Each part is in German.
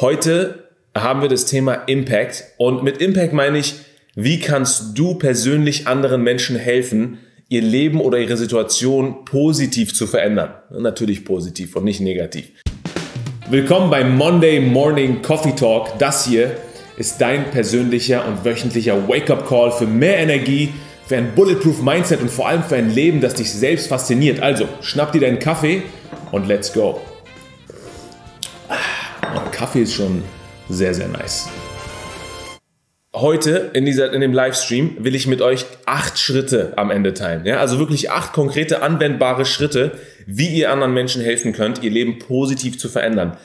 Heute haben wir das Thema Impact und mit Impact meine ich, wie kannst du persönlich anderen Menschen helfen, ihr Leben oder ihre Situation positiv zu verändern? Natürlich positiv und nicht negativ. Willkommen beim Monday Morning Coffee Talk. Das hier ist dein persönlicher und wöchentlicher Wake-up-Call für mehr Energie, für ein Bulletproof Mindset und vor allem für ein Leben, das dich selbst fasziniert. Also, schnapp dir deinen Kaffee und let's go. Kaffee ist schon sehr, sehr nice. Heute in, dieser, in dem Livestream will ich mit euch acht Schritte am Ende teilen. Ja? Also wirklich acht konkrete, anwendbare Schritte, wie ihr anderen Menschen helfen könnt, ihr Leben positiv zu verändern.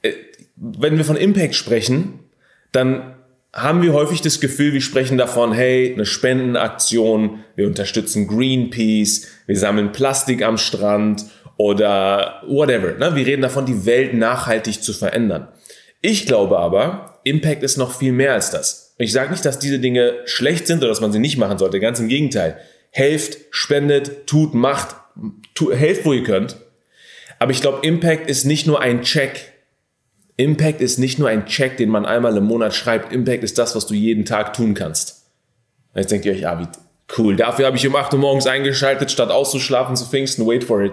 Äh, wenn wir von Impact sprechen, dann haben wir häufig das Gefühl, wir sprechen davon, hey, eine Spendenaktion, wir unterstützen Greenpeace, wir sammeln Plastik am Strand oder whatever. Ne? Wir reden davon, die Welt nachhaltig zu verändern. Ich glaube aber, Impact ist noch viel mehr als das. Ich sage nicht, dass diese Dinge schlecht sind oder dass man sie nicht machen sollte. Ganz im Gegenteil. Helft, spendet, tut, macht, tu, helft, wo ihr könnt. Aber ich glaube, Impact ist nicht nur ein Check. Impact ist nicht nur ein Check, den man einmal im Monat schreibt. Impact ist das, was du jeden Tag tun kannst. Jetzt denkt ihr euch, ah, wie cool. Dafür habe ich um 8 Uhr morgens eingeschaltet, statt auszuschlafen zu Pfingsten. Wait for it.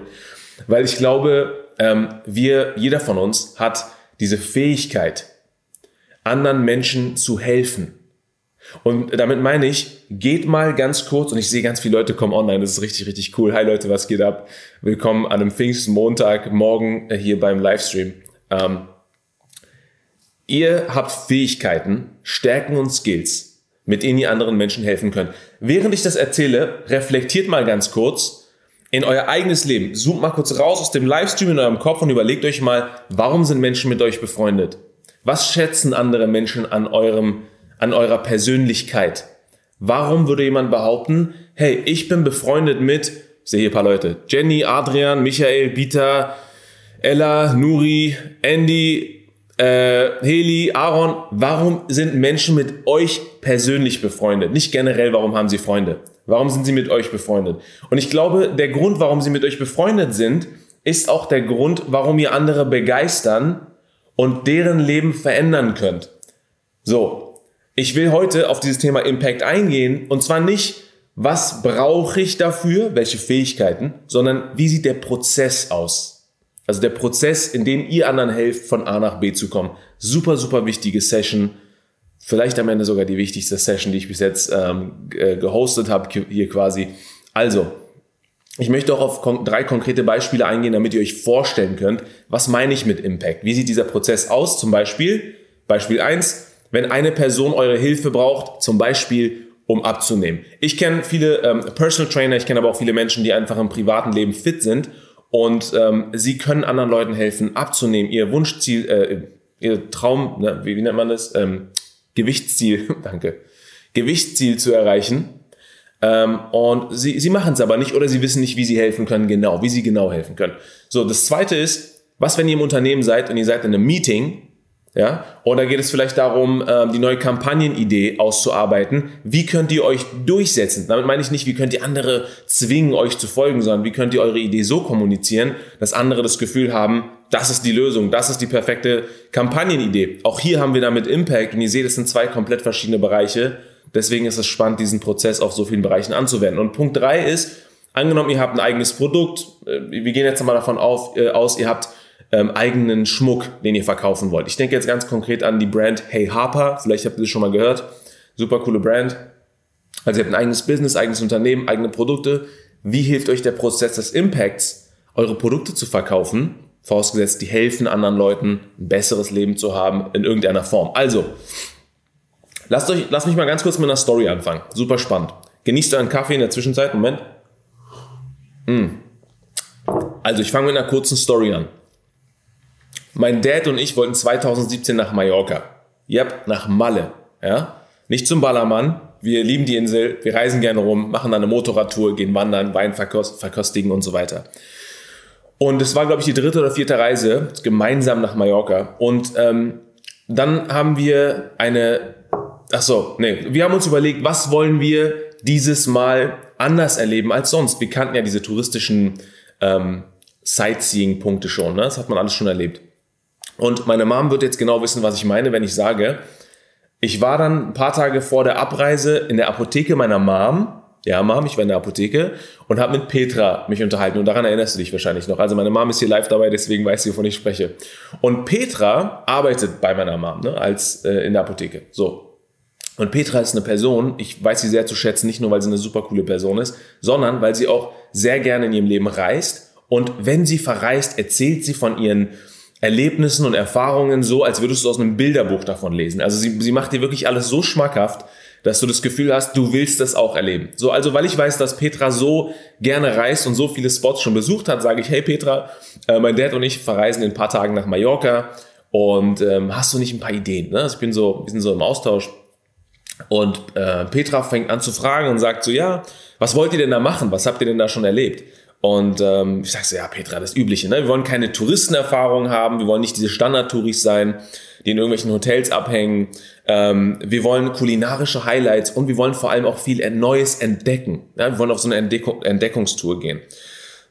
Weil ich glaube, ähm, wir, jeder von uns hat diese Fähigkeit, anderen Menschen zu helfen. Und damit meine ich, geht mal ganz kurz, und ich sehe ganz viele Leute kommen online, das ist richtig, richtig cool. Hi Leute, was geht ab? Willkommen an einem Pfingstmontag, morgen äh, hier beim Livestream. Ähm, ihr habt Fähigkeiten, Stärken und Skills, mit denen ihr anderen Menschen helfen könnt. Während ich das erzähle, reflektiert mal ganz kurz in euer eigenes Leben. Zoomt mal kurz raus aus dem Livestream in eurem Kopf und überlegt euch mal, warum sind Menschen mit euch befreundet? Was schätzen andere Menschen an eurem, an eurer Persönlichkeit? Warum würde jemand behaupten, hey, ich bin befreundet mit, ich sehe hier ein paar Leute, Jenny, Adrian, Michael, Bita, Ella, Nuri, Andy, äh, Heli, Aaron, warum sind Menschen mit euch persönlich befreundet? Nicht generell, warum haben sie Freunde? Warum sind sie mit euch befreundet? Und ich glaube, der Grund, warum sie mit euch befreundet sind, ist auch der Grund, warum ihr andere begeistern und deren Leben verändern könnt. So, ich will heute auf dieses Thema Impact eingehen und zwar nicht, was brauche ich dafür, welche Fähigkeiten, sondern wie sieht der Prozess aus? Also der Prozess, in dem ihr anderen helft, von A nach B zu kommen. Super, super wichtige Session. Vielleicht am Ende sogar die wichtigste Session, die ich bis jetzt ähm, äh, gehostet habe, hier quasi. Also, ich möchte auch auf kon drei konkrete Beispiele eingehen, damit ihr euch vorstellen könnt, was meine ich mit Impact? Wie sieht dieser Prozess aus? Zum Beispiel, Beispiel eins: wenn eine Person eure Hilfe braucht, zum Beispiel um abzunehmen. Ich kenne viele ähm, Personal Trainer, ich kenne aber auch viele Menschen, die einfach im privaten Leben fit sind und ähm, sie können anderen Leuten helfen, abzunehmen, ihr Wunschziel, äh, ihr Traum, ne, wie, wie nennt man das? Ähm, Gewichtsziel, danke, Gewichtsziel zu erreichen ähm, und sie, sie machen es aber nicht oder sie wissen nicht, wie sie helfen können, genau, wie sie genau helfen können. So, das zweite ist, was, wenn ihr im Unternehmen seid und ihr seid in einem Meeting, ja, da geht es vielleicht darum, ähm, die neue Kampagnenidee auszuarbeiten. Wie könnt ihr euch durchsetzen? Damit meine ich nicht, wie könnt ihr andere zwingen, euch zu folgen, sondern wie könnt ihr eure Idee so kommunizieren, dass andere das Gefühl haben, das ist die Lösung, das ist die perfekte Kampagnenidee. Auch hier haben wir damit Impact und ihr seht, es sind zwei komplett verschiedene Bereiche Deswegen ist es spannend, diesen Prozess auf so vielen Bereichen anzuwenden. Und Punkt drei ist, angenommen, ihr habt ein eigenes Produkt, äh, wir gehen jetzt mal davon auf, äh, aus, ihr habt ähm, eigenen Schmuck, den ihr verkaufen wollt. Ich denke jetzt ganz konkret an die Brand Hey Harper, vielleicht habt ihr das schon mal gehört. Super coole Brand. Also ihr habt ein eigenes Business, eigenes Unternehmen, eigene Produkte. Wie hilft euch der Prozess des Impacts, eure Produkte zu verkaufen? Vorausgesetzt, die helfen anderen Leuten, ein besseres Leben zu haben in irgendeiner Form. Also, Lasst, euch, lasst mich mal ganz kurz mit einer Story anfangen. Super spannend. Genießt euren Kaffee in der Zwischenzeit. Moment. Mm. Also, ich fange mit einer kurzen Story an. Mein Dad und ich wollten 2017 nach Mallorca. Yep, nach Malle. Ja? Nicht zum Ballermann. Wir lieben die Insel. Wir reisen gerne rum, machen dann eine Motorradtour, gehen wandern, Wein verkostigen und so weiter. Und es war, glaube ich, die dritte oder vierte Reise gemeinsam nach Mallorca. Und ähm, dann haben wir eine Ach so, nee. Wir haben uns überlegt, was wollen wir dieses Mal anders erleben als sonst? Wir kannten ja diese touristischen ähm, Sightseeing-Punkte schon, ne? das hat man alles schon erlebt. Und meine Mom wird jetzt genau wissen, was ich meine, wenn ich sage, ich war dann ein paar Tage vor der Abreise in der Apotheke meiner Mom. Ja, Mom, ich war in der Apotheke und habe mit Petra mich unterhalten. Und daran erinnerst du dich wahrscheinlich noch. Also meine Mom ist hier live dabei, deswegen weiß sie, wovon ich spreche. Und Petra arbeitet bei meiner Mom, ne, als äh, in der Apotheke. So. Und Petra ist eine Person, ich weiß sie sehr zu schätzen, nicht nur, weil sie eine super coole Person ist, sondern weil sie auch sehr gerne in ihrem Leben reist. Und wenn sie verreist, erzählt sie von ihren Erlebnissen und Erfahrungen so, als würdest du aus einem Bilderbuch davon lesen. Also sie, sie macht dir wirklich alles so schmackhaft, dass du das Gefühl hast, du willst das auch erleben. So, also weil ich weiß, dass Petra so gerne reist und so viele Spots schon besucht hat, sage ich, hey Petra, äh, mein Dad und ich verreisen in ein paar Tagen nach Mallorca und ähm, hast du nicht ein paar Ideen? Ne? Also ich bin so, wir sind so im Austausch und äh, Petra fängt an zu fragen und sagt so, ja, was wollt ihr denn da machen? Was habt ihr denn da schon erlebt? Und ähm, ich sag so, ja, Petra, das Übliche. Ne? Wir wollen keine Touristenerfahrung haben, wir wollen nicht diese Standard-Touris sein, die in irgendwelchen Hotels abhängen. Ähm, wir wollen kulinarische Highlights und wir wollen vor allem auch viel Neues entdecken. Ja? Wir wollen auf so eine Entdeckung, Entdeckungstour gehen.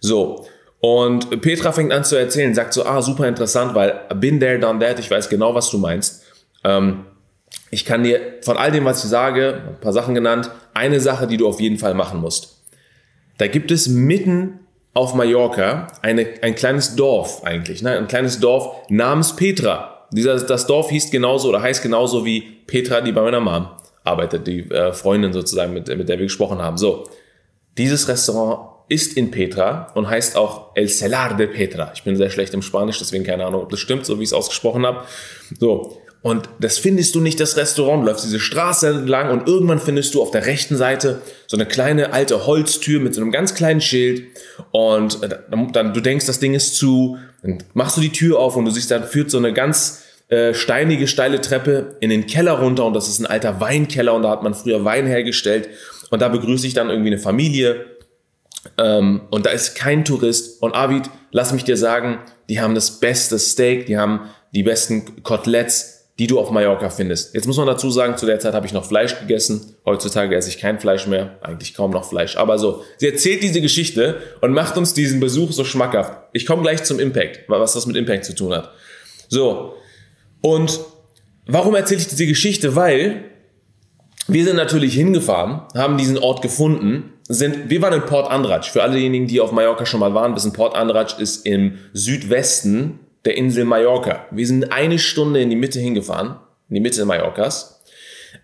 So. Und Petra fängt an zu erzählen, sagt so, ah, super interessant, weil been there, done that, ich weiß genau, was du meinst. Ähm, ich kann dir von all dem, was ich sage, ein paar Sachen genannt, eine Sache, die du auf jeden Fall machen musst. Da gibt es mitten auf Mallorca eine, ein kleines Dorf eigentlich, ne? ein kleines Dorf namens Petra. Dieser, das Dorf hieß genauso oder heißt genauso wie Petra, die bei meiner Mom arbeitet, die äh, Freundin sozusagen, mit, mit der wir gesprochen haben. So, dieses Restaurant ist in Petra und heißt auch El Celar de Petra. Ich bin sehr schlecht im Spanisch, deswegen keine Ahnung, ob das stimmt, so wie ich es ausgesprochen habe. So, und das findest du nicht, das Restaurant. Du läufst diese Straße entlang und irgendwann findest du auf der rechten Seite so eine kleine alte Holztür mit so einem ganz kleinen Schild. Und äh, dann, dann du denkst, das Ding ist zu. Dann machst du die Tür auf und du siehst, dann führt so eine ganz äh, steinige, steile Treppe in den Keller runter. Und das ist ein alter Weinkeller und da hat man früher Wein hergestellt. Und da begrüße ich dann irgendwie eine Familie. Ähm, und da ist kein Tourist. Und Avid, lass mich dir sagen, die haben das beste Steak, die haben die besten Koteletts die du auf Mallorca findest. Jetzt muss man dazu sagen, zu der Zeit habe ich noch Fleisch gegessen. Heutzutage esse ich kein Fleisch mehr, eigentlich kaum noch Fleisch. Aber so, sie erzählt diese Geschichte und macht uns diesen Besuch so schmackhaft. Ich komme gleich zum Impact, was das mit Impact zu tun hat. So, und warum erzähle ich diese Geschichte? Weil wir sind natürlich hingefahren, haben diesen Ort gefunden, sind, wir waren in Port Andratx. Für alle diejenigen, die auf Mallorca schon mal waren, wissen, Port Andratx ist im Südwesten der Insel Mallorca. Wir sind eine Stunde in die Mitte hingefahren, in die Mitte Mallorcas,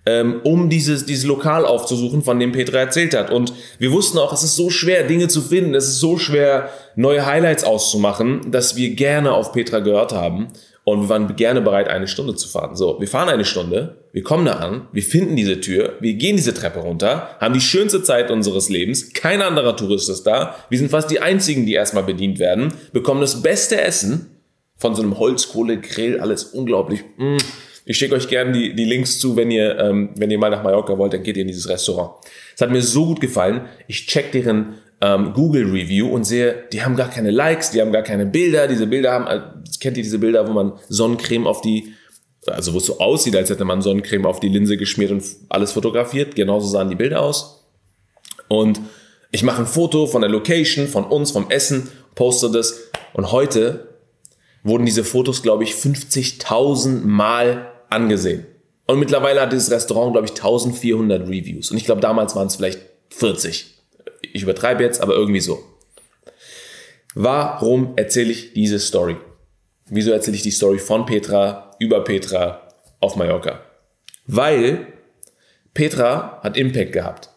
ähm, um dieses, dieses Lokal aufzusuchen, von dem Petra erzählt hat. Und wir wussten auch, es ist so schwer, Dinge zu finden, es ist so schwer, neue Highlights auszumachen, dass wir gerne auf Petra gehört haben. Und wir waren gerne bereit, eine Stunde zu fahren. So, wir fahren eine Stunde, wir kommen da an, wir finden diese Tür, wir gehen diese Treppe runter, haben die schönste Zeit unseres Lebens, kein anderer Tourist ist da, wir sind fast die einzigen, die erstmal bedient werden, bekommen das beste Essen, von so einem Holzkohlegrill, alles unglaublich. Mm. Ich schicke euch gerne die, die Links zu, wenn ihr, ähm, wenn ihr mal nach Mallorca wollt, dann geht ihr in dieses Restaurant. Es hat mir so gut gefallen. Ich check deren ähm, Google Review und sehe, die haben gar keine Likes, die haben gar keine Bilder. Diese Bilder haben, äh, kennt ihr diese Bilder, wo man Sonnencreme auf die, also wo es so aussieht, als hätte man Sonnencreme auf die Linse geschmiert und alles fotografiert. Genauso sahen die Bilder aus. Und ich mache ein Foto von der Location, von uns, vom Essen, poste das. Und heute wurden diese Fotos, glaube ich, 50.000 Mal angesehen. Und mittlerweile hat dieses Restaurant, glaube ich, 1400 Reviews. Und ich glaube, damals waren es vielleicht 40. Ich übertreibe jetzt, aber irgendwie so. Warum erzähle ich diese Story? Wieso erzähle ich die Story von Petra über Petra auf Mallorca? Weil Petra hat Impact gehabt.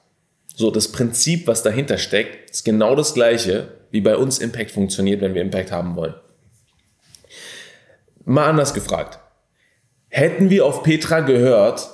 So, das Prinzip, was dahinter steckt, ist genau das gleiche, wie bei uns Impact funktioniert, wenn wir Impact haben wollen. Mal anders gefragt. Hätten wir auf Petra gehört,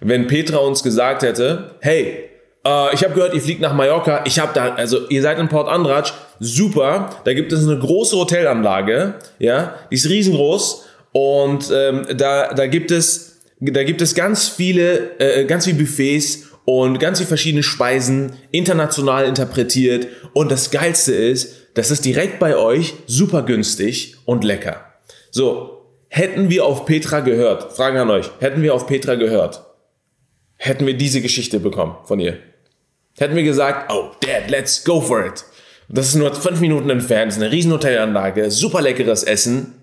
wenn Petra uns gesagt hätte, hey, äh, ich habe gehört, ihr fliegt nach Mallorca, ich habe da, also ihr seid in Port Andratsch, super, da gibt es eine große Hotelanlage, ja, die ist riesengroß und ähm, da, da gibt es, da gibt es ganz viele, äh, ganz viele Buffets und ganz viele verschiedene Speisen, international interpretiert und das Geilste ist, das ist direkt bei euch super günstig und lecker. So, hätten wir auf Petra gehört, Fragen an euch, hätten wir auf Petra gehört, hätten wir diese Geschichte bekommen von ihr. Hätten wir gesagt, oh, Dad, let's go for it. Das ist nur fünf Minuten entfernt, ist eine riesen Hotelanlage, super leckeres Essen.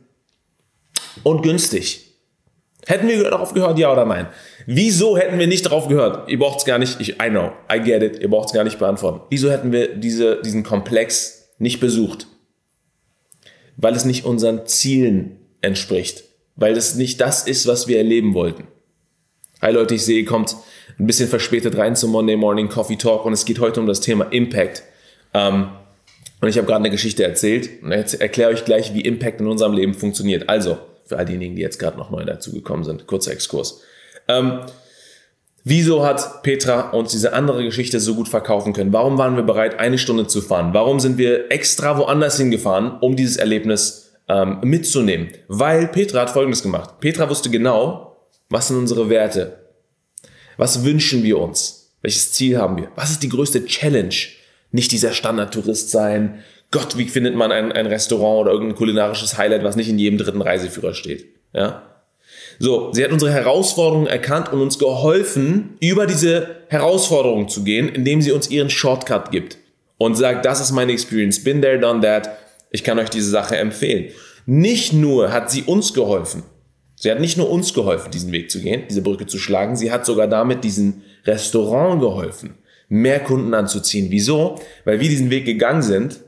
und günstig. Hätten wir darauf gehört, ja oder nein? Wieso hätten wir nicht darauf gehört? Ihr braucht es gar nicht, ich, I know, I get it, ihr braucht es gar nicht beantworten. Wieso hätten wir diese, diesen Komplex nicht besucht? Weil es nicht unseren Zielen entspricht. Weil es nicht das ist, was wir erleben wollten. Hi Leute, ich sehe, ihr kommt ein bisschen verspätet rein zum Monday Morning Coffee Talk und es geht heute um das Thema Impact. Ähm, und ich habe gerade eine Geschichte erzählt und jetzt erkläre euch gleich, wie Impact in unserem Leben funktioniert. Also, für all diejenigen, die jetzt gerade noch neu dazugekommen sind, kurzer Exkurs. Ähm, wieso hat Petra uns diese andere Geschichte so gut verkaufen können? Warum waren wir bereit, eine Stunde zu fahren? Warum sind wir extra woanders hingefahren, um dieses Erlebnis ähm, mitzunehmen? Weil Petra hat Folgendes gemacht. Petra wusste genau, was sind unsere Werte? Was wünschen wir uns? Welches Ziel haben wir? Was ist die größte Challenge? Nicht dieser Standardtourist sein. Gott, wie findet man ein, ein Restaurant oder irgendein kulinarisches Highlight, was nicht in jedem dritten Reiseführer steht? Ja? So, sie hat unsere Herausforderungen erkannt und uns geholfen, über diese Herausforderungen zu gehen, indem sie uns ihren Shortcut gibt und sagt, das ist meine Experience, been there, done that, ich kann euch diese Sache empfehlen. Nicht nur hat sie uns geholfen, sie hat nicht nur uns geholfen, diesen Weg zu gehen, diese Brücke zu schlagen, sie hat sogar damit diesem Restaurant geholfen, mehr Kunden anzuziehen. Wieso? Weil wir diesen Weg gegangen sind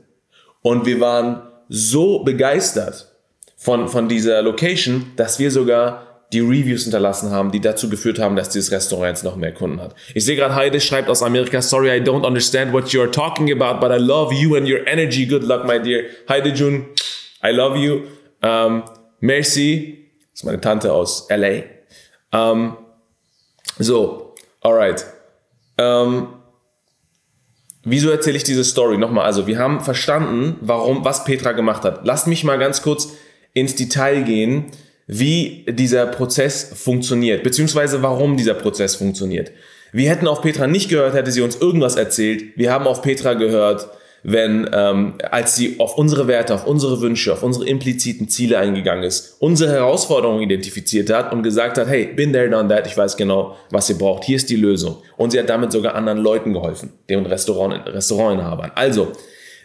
und wir waren so begeistert von, von dieser Location, dass wir sogar die Reviews hinterlassen haben, die dazu geführt haben, dass dieses Restaurant jetzt noch mehr Kunden hat. Ich sehe gerade, Heide schreibt aus Amerika, sorry, I don't understand what you're talking about, but I love you and your energy. Good luck, my dear. Heide Jun, I love you. Um, merci, das ist meine Tante aus LA. Um, so, alright. Um, wieso erzähle ich diese Story? Nochmal, also wir haben verstanden, warum, was Petra gemacht hat. Lasst mich mal ganz kurz ins Detail gehen, wie dieser Prozess funktioniert, beziehungsweise warum dieser Prozess funktioniert. Wir hätten auf Petra nicht gehört, hätte sie uns irgendwas erzählt. Wir haben auf Petra gehört, wenn, ähm, als sie auf unsere Werte, auf unsere Wünsche, auf unsere impliziten Ziele eingegangen ist, unsere Herausforderungen identifiziert hat und gesagt hat, hey, been there, done that, ich weiß genau, was ihr braucht, hier ist die Lösung. Und sie hat damit sogar anderen Leuten geholfen, den Restaurant, Restaurantinhabern. Also,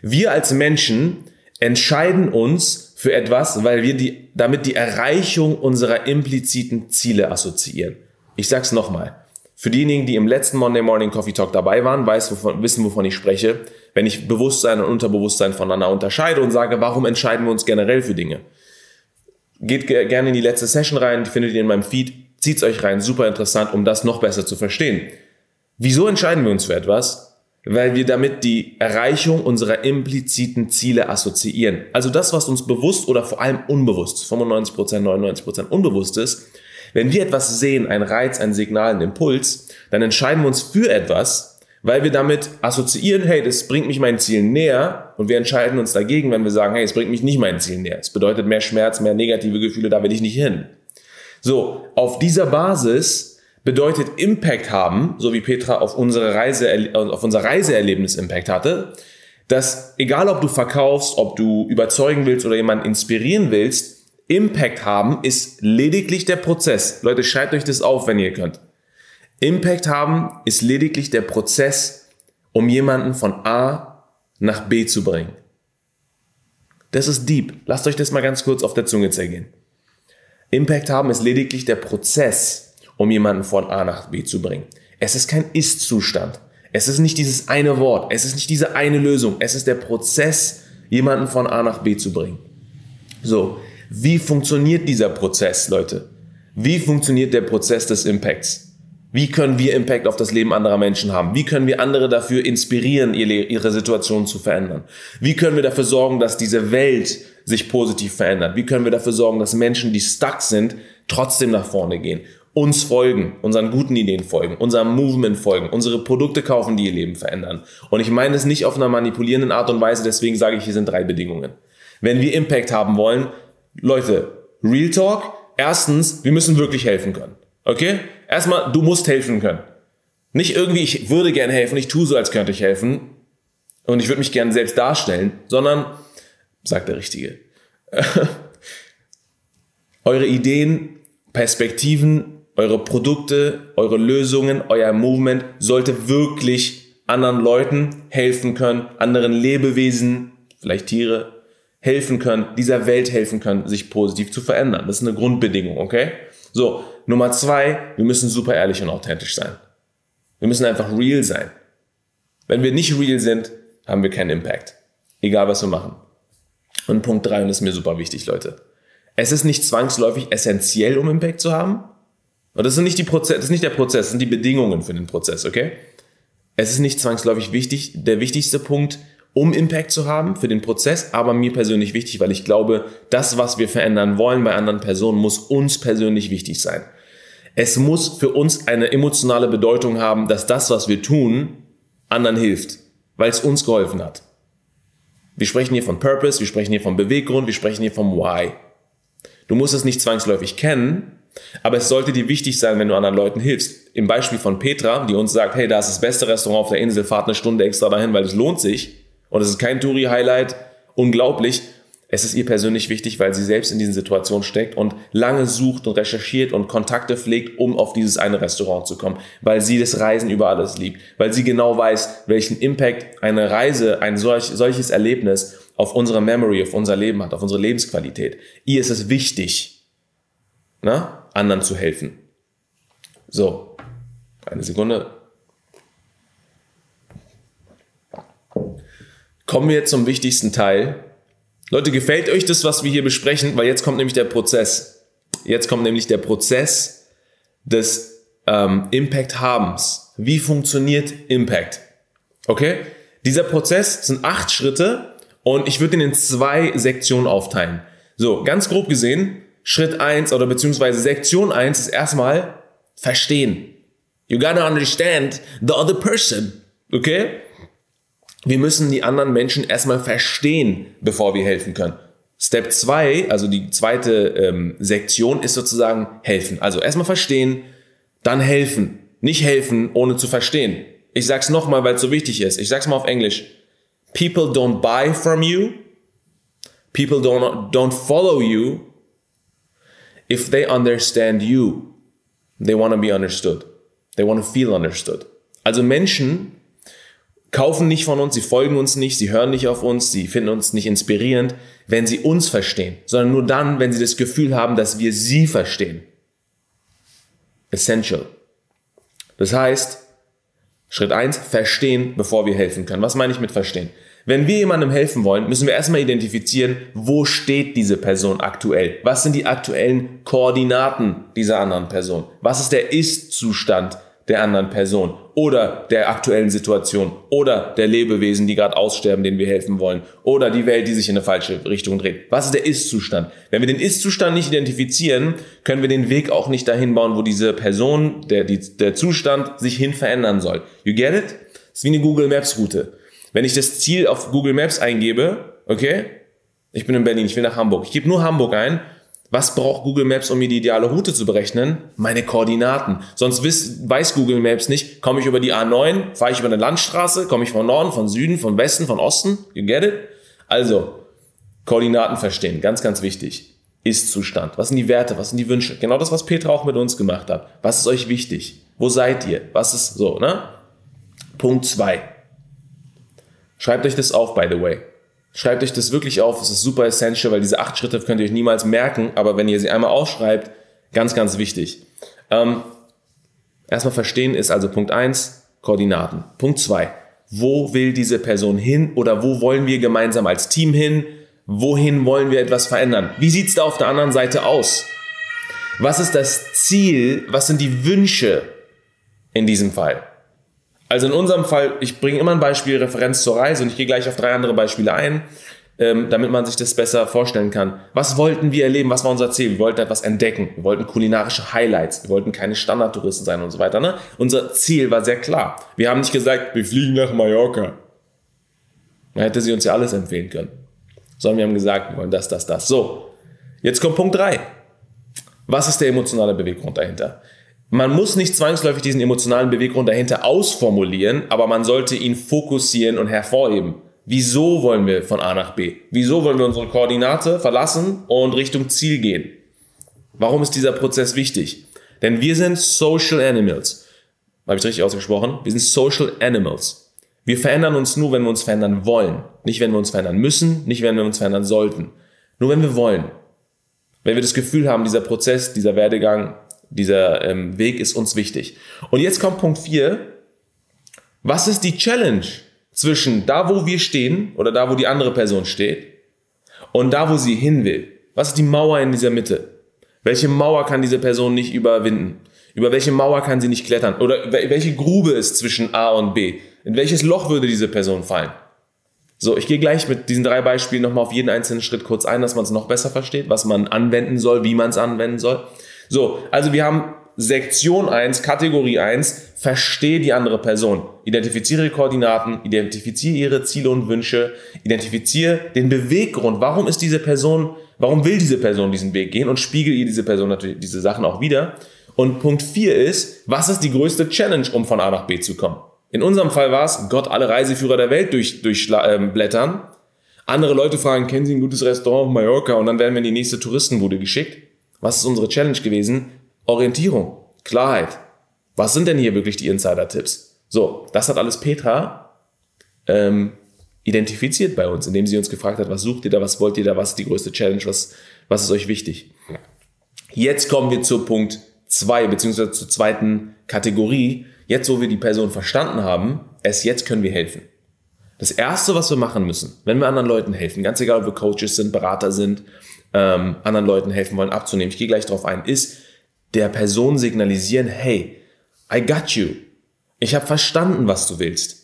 wir als Menschen entscheiden uns für etwas, weil wir die, damit die Erreichung unserer impliziten Ziele assoziieren. Ich sag's nochmal. Für diejenigen, die im letzten Monday Morning Coffee Talk dabei waren, weiß, wovon, wissen, wovon ich spreche, wenn ich Bewusstsein und Unterbewusstsein voneinander unterscheide und sage, warum entscheiden wir uns generell für Dinge. Geht gerne in die letzte Session rein, die findet ihr in meinem Feed, zieht's euch rein, super interessant, um das noch besser zu verstehen. Wieso entscheiden wir uns für etwas? Weil wir damit die Erreichung unserer impliziten Ziele assoziieren. Also das, was uns bewusst oder vor allem unbewusst, 95%, 99% unbewusst ist, wenn wir etwas sehen, ein Reiz, ein Signal, ein Impuls, dann entscheiden wir uns für etwas, weil wir damit assoziieren, hey, das bringt mich meinen Zielen näher und wir entscheiden uns dagegen, wenn wir sagen, hey, es bringt mich nicht meinen Zielen näher. Es bedeutet mehr Schmerz, mehr negative Gefühle, da will ich nicht hin. So, auf dieser Basis bedeutet Impact haben, so wie Petra auf unsere Reise, auf unser Reiseerlebnis Impact hatte, dass egal ob du verkaufst, ob du überzeugen willst oder jemanden inspirieren willst, Impact haben ist lediglich der Prozess. Leute, schreibt euch das auf, wenn ihr könnt. Impact haben ist lediglich der Prozess, um jemanden von A nach B zu bringen. Das ist deep. Lasst euch das mal ganz kurz auf der Zunge zergehen. Impact haben ist lediglich der Prozess, um jemanden von A nach B zu bringen. Es ist kein Ist-Zustand. Es ist nicht dieses eine Wort. Es ist nicht diese eine Lösung. Es ist der Prozess, jemanden von A nach B zu bringen. So, wie funktioniert dieser Prozess, Leute? Wie funktioniert der Prozess des Impacts? Wie können wir Impact auf das Leben anderer Menschen haben? Wie können wir andere dafür inspirieren, ihre Situation zu verändern? Wie können wir dafür sorgen, dass diese Welt sich positiv verändert? Wie können wir dafür sorgen, dass Menschen, die stuck sind, trotzdem nach vorne gehen? Uns folgen, unseren guten Ideen folgen, unserem Movement folgen, unsere Produkte kaufen, die ihr Leben verändern. Und ich meine es nicht auf einer manipulierenden Art und Weise, deswegen sage ich, hier sind drei Bedingungen. Wenn wir Impact haben wollen, Leute, Real Talk, erstens, wir müssen wirklich helfen können. Okay? Erstmal, du musst helfen können. Nicht irgendwie, ich würde gerne helfen, ich tue so, als könnte ich helfen und ich würde mich gerne selbst darstellen, sondern, sagt der Richtige, eure Ideen, Perspektiven eure Produkte, eure Lösungen, euer Movement sollte wirklich anderen Leuten helfen können, anderen Lebewesen, vielleicht Tiere, helfen können, dieser Welt helfen können, sich positiv zu verändern. Das ist eine Grundbedingung, okay? So, Nummer zwei, wir müssen super ehrlich und authentisch sein. Wir müssen einfach real sein. Wenn wir nicht real sind, haben wir keinen Impact. Egal, was wir machen. Und Punkt drei und das ist mir super wichtig, Leute. Es ist nicht zwangsläufig essentiell, um Impact zu haben. Und das, sind nicht die Prozess, das ist nicht der Prozess, das sind die Bedingungen für den Prozess, okay? Es ist nicht zwangsläufig wichtig, der wichtigste Punkt, um Impact zu haben für den Prozess, aber mir persönlich wichtig, weil ich glaube, das, was wir verändern wollen bei anderen Personen, muss uns persönlich wichtig sein. Es muss für uns eine emotionale Bedeutung haben, dass das, was wir tun, anderen hilft, weil es uns geholfen hat. Wir sprechen hier von Purpose, wir sprechen hier von Beweggrund, wir sprechen hier vom Why. Du musst es nicht zwangsläufig kennen, aber es sollte dir wichtig sein, wenn du anderen Leuten hilfst. Im Beispiel von Petra, die uns sagt, hey, da ist das beste Restaurant auf der Insel, fahrt eine Stunde extra dahin, weil es lohnt sich. Und es ist kein Touri-Highlight, unglaublich. Es ist ihr persönlich wichtig, weil sie selbst in diesen Situationen steckt und lange sucht und recherchiert und Kontakte pflegt, um auf dieses eine Restaurant zu kommen, weil sie das Reisen über alles liebt, weil sie genau weiß, welchen Impact eine Reise, ein solch, solches Erlebnis auf unsere Memory, auf unser Leben hat, auf unsere Lebensqualität. Ihr ist es wichtig, na, anderen zu helfen. So, eine Sekunde. Kommen wir zum wichtigsten Teil. Leute, gefällt euch das, was wir hier besprechen? Weil jetzt kommt nämlich der Prozess. Jetzt kommt nämlich der Prozess des ähm, Impact-Habens. Wie funktioniert Impact? Okay? Dieser Prozess sind acht Schritte und ich würde ihn in zwei Sektionen aufteilen. So, ganz grob gesehen, Schritt eins oder beziehungsweise Sektion eins ist erstmal verstehen. You gotta understand the other person. Okay? wir müssen die anderen Menschen erstmal verstehen, bevor wir helfen können. Step 2, also die zweite ähm, Sektion, ist sozusagen helfen. Also erstmal verstehen, dann helfen. Nicht helfen, ohne zu verstehen. Ich sag's nochmal, weil es so wichtig ist. Ich sag's mal auf Englisch. People don't buy from you. People don't, don't follow you if they understand you. They want to be understood. They want to feel understood. Also Menschen kaufen nicht von uns, sie folgen uns nicht, sie hören nicht auf uns, sie finden uns nicht inspirierend, wenn sie uns verstehen, sondern nur dann, wenn sie das Gefühl haben, dass wir sie verstehen. Essential. Das heißt, Schritt eins: verstehen, bevor wir helfen können. Was meine ich mit verstehen? Wenn wir jemandem helfen wollen, müssen wir erstmal identifizieren, wo steht diese Person aktuell? Was sind die aktuellen Koordinaten dieser anderen Person? Was ist der Ist-Zustand der anderen Person oder der aktuellen Situation oder der Lebewesen, die gerade aussterben, denen wir helfen wollen oder die Welt, die sich in eine falsche Richtung dreht. Was ist der Ist-Zustand? Wenn wir den Ist-Zustand nicht identifizieren, können wir den Weg auch nicht dahin bauen, wo diese Person, der, die, der Zustand sich hin verändern soll. You get it? Das ist wie eine Google Maps Route. Wenn ich das Ziel auf Google Maps eingebe, okay, ich bin in Berlin, ich will nach Hamburg. Ich gebe nur Hamburg ein was braucht Google Maps, um mir die ideale Route zu berechnen? Meine Koordinaten. Sonst weiß Google Maps nicht, komme ich über die A9, fahre ich über eine Landstraße, komme ich von Norden, von Süden, von Westen, von Osten? You get it? Also, Koordinaten verstehen, ganz, ganz wichtig. Ist-Zustand. Was sind die Werte? Was sind die Wünsche? Genau das, was Petra auch mit uns gemacht hat. Was ist euch wichtig? Wo seid ihr? Was ist so, ne? Punkt zwei. Schreibt euch das auf, by the way. Schreibt euch das wirklich auf, es ist super essential, weil diese acht Schritte könnt ihr euch niemals merken, aber wenn ihr sie einmal aufschreibt, ganz, ganz wichtig. Ähm, erstmal verstehen ist also Punkt eins Koordinaten. Punkt zwei wo will diese Person hin oder wo wollen wir gemeinsam als Team hin? Wohin wollen wir etwas verändern? Wie sieht's da auf der anderen Seite aus? Was ist das Ziel? Was sind die Wünsche in diesem Fall? Also in unserem Fall, ich bringe immer ein Beispiel, Referenz zur Reise und ich gehe gleich auf drei andere Beispiele ein, ähm, damit man sich das besser vorstellen kann. Was wollten wir erleben? Was war unser Ziel? Wir wollten etwas entdecken. Wir wollten kulinarische Highlights. Wir wollten keine Standardtouristen sein und so weiter. Ne? Unser Ziel war sehr klar. Wir haben nicht gesagt, wir fliegen nach Mallorca. Man hätte sie uns ja alles empfehlen können. Sondern wir haben gesagt, wir wollen das, das, das. So, jetzt kommt Punkt drei. Was ist der emotionale Beweggrund dahinter? Man muss nicht zwangsläufig diesen emotionalen Beweggrund dahinter ausformulieren, aber man sollte ihn fokussieren und hervorheben. Wieso wollen wir von A nach B? Wieso wollen wir unsere Koordinate verlassen und Richtung Ziel gehen? Warum ist dieser Prozess wichtig? Denn wir sind Social Animals. Habe ich richtig ausgesprochen? Wir sind Social Animals. Wir verändern uns nur, wenn wir uns verändern wollen. Nicht, wenn wir uns verändern müssen, nicht, wenn wir uns verändern sollten. Nur wenn wir wollen. Wenn wir das Gefühl haben, dieser Prozess, dieser Werdegang, dieser ähm, Weg ist uns wichtig. Und jetzt kommt Punkt 4. Was ist die Challenge zwischen da, wo wir stehen oder da, wo die andere Person steht und da, wo sie hin will? Was ist die Mauer in dieser Mitte? Welche Mauer kann diese Person nicht überwinden? Über welche Mauer kann sie nicht klettern? Oder welche Grube ist zwischen A und B? In welches Loch würde diese Person fallen? So, ich gehe gleich mit diesen drei Beispielen nochmal auf jeden einzelnen Schritt kurz ein, dass man es noch besser versteht, was man anwenden soll, wie man es anwenden soll. So, also wir haben Sektion 1, Kategorie 1, verstehe die andere Person. Identifiziere ihre Koordinaten, identifiziere ihre Ziele und Wünsche, identifiziere den Beweggrund. Warum ist diese Person, warum will diese Person diesen Weg gehen und spiegel ihr diese Person natürlich diese Sachen auch wieder. Und Punkt 4 ist, was ist die größte Challenge, um von A nach B zu kommen? In unserem Fall war es, Gott, alle Reiseführer der Welt durch, durchblättern. Ähm, Andere Leute fragen, kennen Sie ein gutes Restaurant auf Mallorca? Und dann werden wir in die nächste Touristenbude geschickt. Was ist unsere Challenge gewesen? Orientierung, Klarheit. Was sind denn hier wirklich die Insider-Tipps? So, das hat alles Petra ähm, identifiziert bei uns, indem sie uns gefragt hat, was sucht ihr da, was wollt ihr da, was ist die größte Challenge, was, was ist euch wichtig? Jetzt kommen wir zu Punkt 2, beziehungsweise zur zweiten Kategorie. Jetzt, wo wir die Person verstanden haben, erst jetzt können wir helfen. Das Erste, was wir machen müssen, wenn wir anderen Leuten helfen, ganz egal, ob wir Coaches sind, Berater sind, ähm, anderen Leuten helfen wollen abzunehmen, ich gehe gleich darauf ein, ist der Person signalisieren, hey, I got you. Ich habe verstanden, was du willst.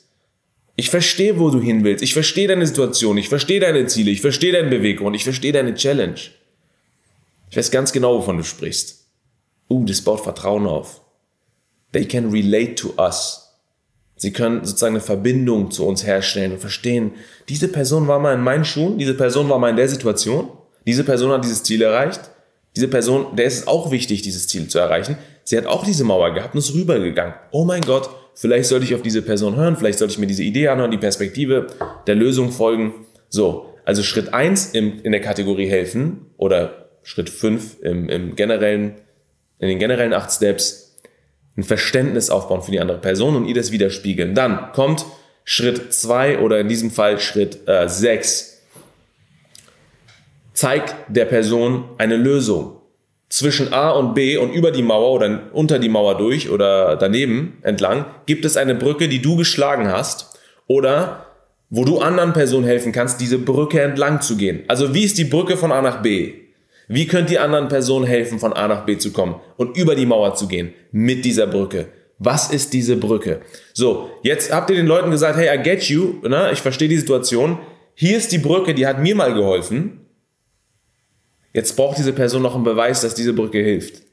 Ich verstehe, wo du hin willst. Ich verstehe deine Situation. Ich verstehe deine Ziele. Ich verstehe deinen Beweggrund. Ich verstehe deine Challenge. Ich weiß ganz genau, wovon du sprichst. Uh, das baut Vertrauen auf. They can relate to us. Sie können sozusagen eine Verbindung zu uns herstellen und verstehen, diese Person war mal in meinen Schuhen, diese Person war mal in der Situation, diese Person hat dieses Ziel erreicht, diese Person, der ist es auch wichtig, dieses Ziel zu erreichen. Sie hat auch diese Mauer gehabt und ist rübergegangen. Oh mein Gott, vielleicht sollte ich auf diese Person hören, vielleicht sollte ich mir diese Idee anhören, die Perspektive der Lösung folgen. So, also Schritt 1 in der Kategorie helfen oder Schritt 5 im, im generellen, in den generellen acht Steps ein Verständnis aufbauen für die andere Person und ihr das widerspiegeln. Dann kommt Schritt 2 oder in diesem Fall Schritt 6. Äh, Zeig der Person eine Lösung zwischen A und B und über die Mauer oder unter die Mauer durch oder daneben entlang gibt es eine Brücke, die du geschlagen hast oder wo du anderen Personen helfen kannst, diese Brücke entlang zu gehen. Also wie ist die Brücke von A nach B? Wie könnt ihr anderen Personen helfen, von A nach B zu kommen und über die Mauer zu gehen mit dieser Brücke? Was ist diese Brücke? So, jetzt habt ihr den Leuten gesagt, hey, I get you, ne? ich verstehe die Situation. Hier ist die Brücke, die hat mir mal geholfen. Jetzt braucht diese Person noch einen Beweis, dass diese Brücke hilft.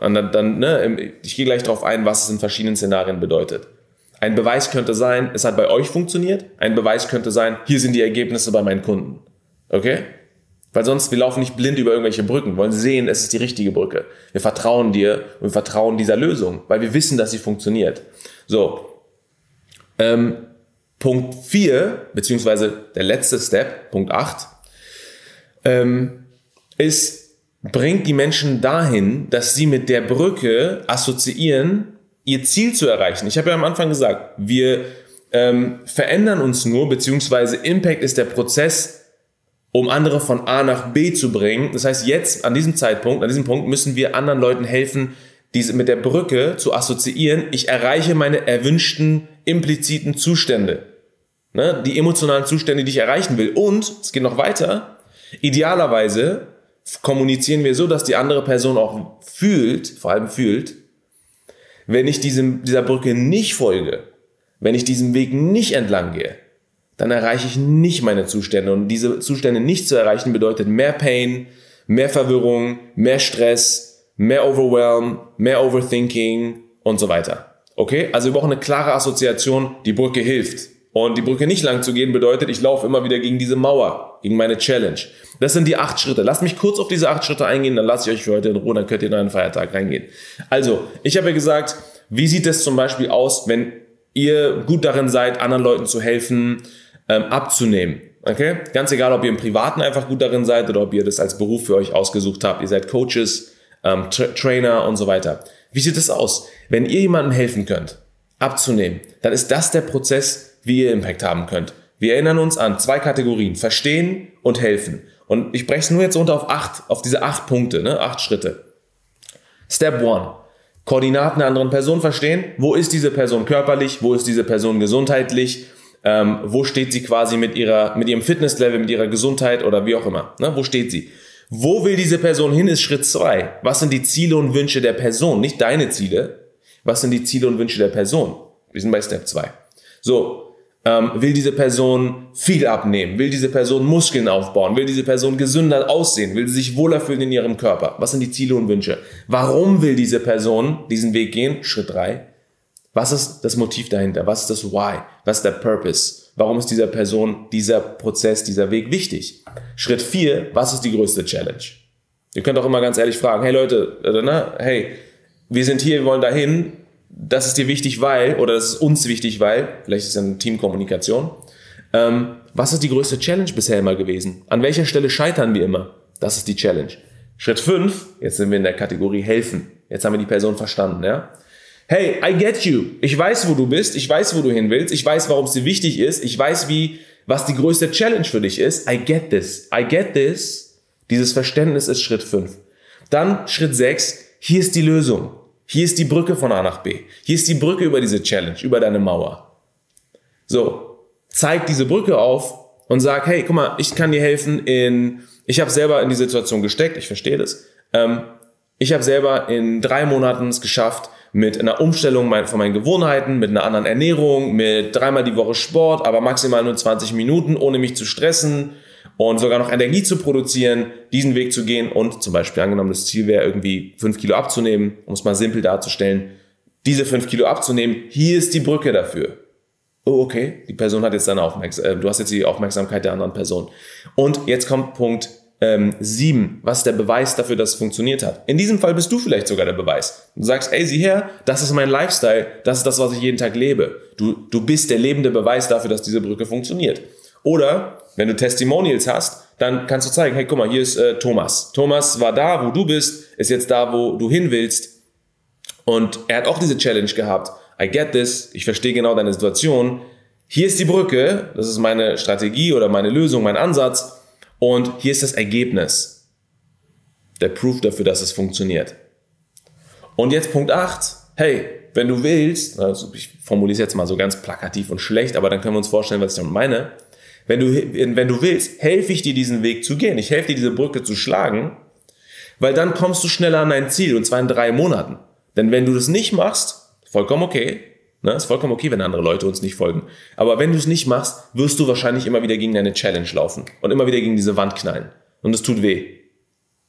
Und dann, dann ne, ich gehe gleich darauf ein, was es in verschiedenen Szenarien bedeutet. Ein Beweis könnte sein, es hat bei euch funktioniert. Ein Beweis könnte sein, hier sind die Ergebnisse bei meinen Kunden. Okay? Weil sonst, wir laufen nicht blind über irgendwelche Brücken, wir wollen sehen, es ist die richtige Brücke. Wir vertrauen dir und wir vertrauen dieser Lösung, weil wir wissen, dass sie funktioniert. So. Ähm, Punkt 4, beziehungsweise der letzte Step, Punkt 8, ähm, ist, bringt die Menschen dahin, dass sie mit der Brücke assoziieren, ihr Ziel zu erreichen. Ich habe ja am Anfang gesagt, wir ähm, verändern uns nur, beziehungsweise Impact ist der Prozess, um andere von A nach B zu bringen. Das heißt, jetzt an diesem Zeitpunkt, an diesem Punkt müssen wir anderen Leuten helfen, diese mit der Brücke zu assoziieren. Ich erreiche meine erwünschten impliziten Zustände. Ne? Die emotionalen Zustände, die ich erreichen will. Und, es geht noch weiter, idealerweise kommunizieren wir so, dass die andere Person auch fühlt, vor allem fühlt, wenn ich diesem, dieser Brücke nicht folge, wenn ich diesen Weg nicht entlang gehe, dann erreiche ich nicht meine Zustände. Und diese Zustände nicht zu erreichen bedeutet mehr Pain, mehr Verwirrung, mehr Stress, mehr Overwhelm, mehr Overthinking und so weiter. Okay? Also wir brauchen eine klare Assoziation, die Brücke hilft. Und die Brücke nicht lang zu gehen bedeutet, ich laufe immer wieder gegen diese Mauer, gegen meine Challenge. Das sind die acht Schritte. Lasst mich kurz auf diese acht Schritte eingehen, dann lasse ich euch für heute in Ruhe, dann könnt ihr in einen Feiertag reingehen. Also, ich habe ja gesagt, wie sieht es zum Beispiel aus, wenn ihr gut darin seid, anderen Leuten zu helfen, ähm, abzunehmen. Okay? Ganz egal, ob ihr im Privaten einfach gut darin seid oder ob ihr das als Beruf für euch ausgesucht habt. Ihr seid Coaches, ähm, Tra Trainer und so weiter. Wie sieht es aus? Wenn ihr jemandem helfen könnt, abzunehmen, dann ist das der Prozess, wie ihr Impact haben könnt. Wir erinnern uns an zwei Kategorien, verstehen und helfen. Und ich breche es nur jetzt runter auf acht, auf diese acht Punkte, ne? acht Schritte. Step one. Koordinaten der anderen Person verstehen. Wo ist diese Person körperlich? Wo ist diese Person gesundheitlich? Ähm, wo steht sie quasi mit ihrer, mit ihrem Fitnesslevel, mit ihrer Gesundheit oder wie auch immer? Ne? Wo steht sie? Wo will diese Person hin, ist Schritt zwei. Was sind die Ziele und Wünsche der Person? Nicht deine Ziele. Was sind die Ziele und Wünsche der Person? Wir sind bei Step zwei. So, ähm, will diese Person viel abnehmen? Will diese Person Muskeln aufbauen? Will diese Person gesünder aussehen? Will sie sich wohler fühlen in ihrem Körper? Was sind die Ziele und Wünsche? Warum will diese Person diesen Weg gehen? Schritt drei. Was ist das Motiv dahinter? Was ist das Why? Was ist der Purpose? Warum ist dieser Person dieser Prozess, dieser Weg wichtig? Schritt vier. Was ist die größte Challenge? Ihr könnt auch immer ganz ehrlich fragen, hey Leute, äh, ne, hey, wir sind hier, wir wollen dahin das ist dir wichtig, weil, oder das ist uns wichtig, weil, vielleicht ist es eine Teamkommunikation. Ähm, was ist die größte Challenge bisher immer gewesen? An welcher Stelle scheitern wir immer? Das ist die Challenge. Schritt 5, jetzt sind wir in der Kategorie helfen. Jetzt haben wir die Person verstanden, ja? Hey, I get you. Ich weiß, wo du bist. Ich weiß, wo du hin willst. Ich weiß, warum es dir wichtig ist. Ich weiß, wie, was die größte Challenge für dich ist. I get this. I get this. Dieses Verständnis ist Schritt 5. Dann Schritt 6. Hier ist die Lösung. Hier ist die Brücke von A nach B. Hier ist die Brücke über diese Challenge, über deine Mauer. So, zeig diese Brücke auf und sag, hey, guck mal, ich kann dir helfen in, ich habe selber in die Situation gesteckt, ich verstehe das. Ähm, ich habe selber in drei Monaten es geschafft, mit einer Umstellung von meinen Gewohnheiten, mit einer anderen Ernährung, mit dreimal die Woche Sport, aber maximal nur 20 Minuten, ohne mich zu stressen, und sogar noch Energie zu produzieren, diesen Weg zu gehen und zum Beispiel angenommen, das Ziel wäre irgendwie fünf Kilo abzunehmen, um es mal simpel darzustellen, diese fünf Kilo abzunehmen, hier ist die Brücke dafür. Oh, okay, die Person hat jetzt deine Aufmerksamkeit, äh, du hast jetzt die Aufmerksamkeit der anderen Person. Und jetzt kommt Punkt ähm, 7. Was der Beweis dafür, dass es funktioniert hat? In diesem Fall bist du vielleicht sogar der Beweis. Du sagst, ey, sieh her, das ist mein Lifestyle, das ist das, was ich jeden Tag lebe. Du, du bist der lebende Beweis dafür, dass diese Brücke funktioniert. Oder wenn du Testimonials hast, dann kannst du zeigen, hey, guck mal, hier ist äh, Thomas. Thomas war da, wo du bist, ist jetzt da, wo du hin willst. Und er hat auch diese Challenge gehabt. I get this, ich verstehe genau deine Situation. Hier ist die Brücke, das ist meine Strategie oder meine Lösung, mein Ansatz. Und hier ist das Ergebnis. Der Proof dafür, dass es funktioniert. Und jetzt Punkt 8. Hey, wenn du willst, also ich formuliere es jetzt mal so ganz plakativ und schlecht, aber dann können wir uns vorstellen, was ich damit meine. Wenn du, wenn du willst, helfe ich dir diesen Weg zu gehen. Ich helfe dir diese Brücke zu schlagen, weil dann kommst du schneller an dein Ziel und zwar in drei Monaten. Denn wenn du das nicht machst, vollkommen okay, ne, ist vollkommen okay, wenn andere Leute uns nicht folgen. Aber wenn du es nicht machst, wirst du wahrscheinlich immer wieder gegen deine Challenge laufen und immer wieder gegen diese Wand knallen. Und es tut weh.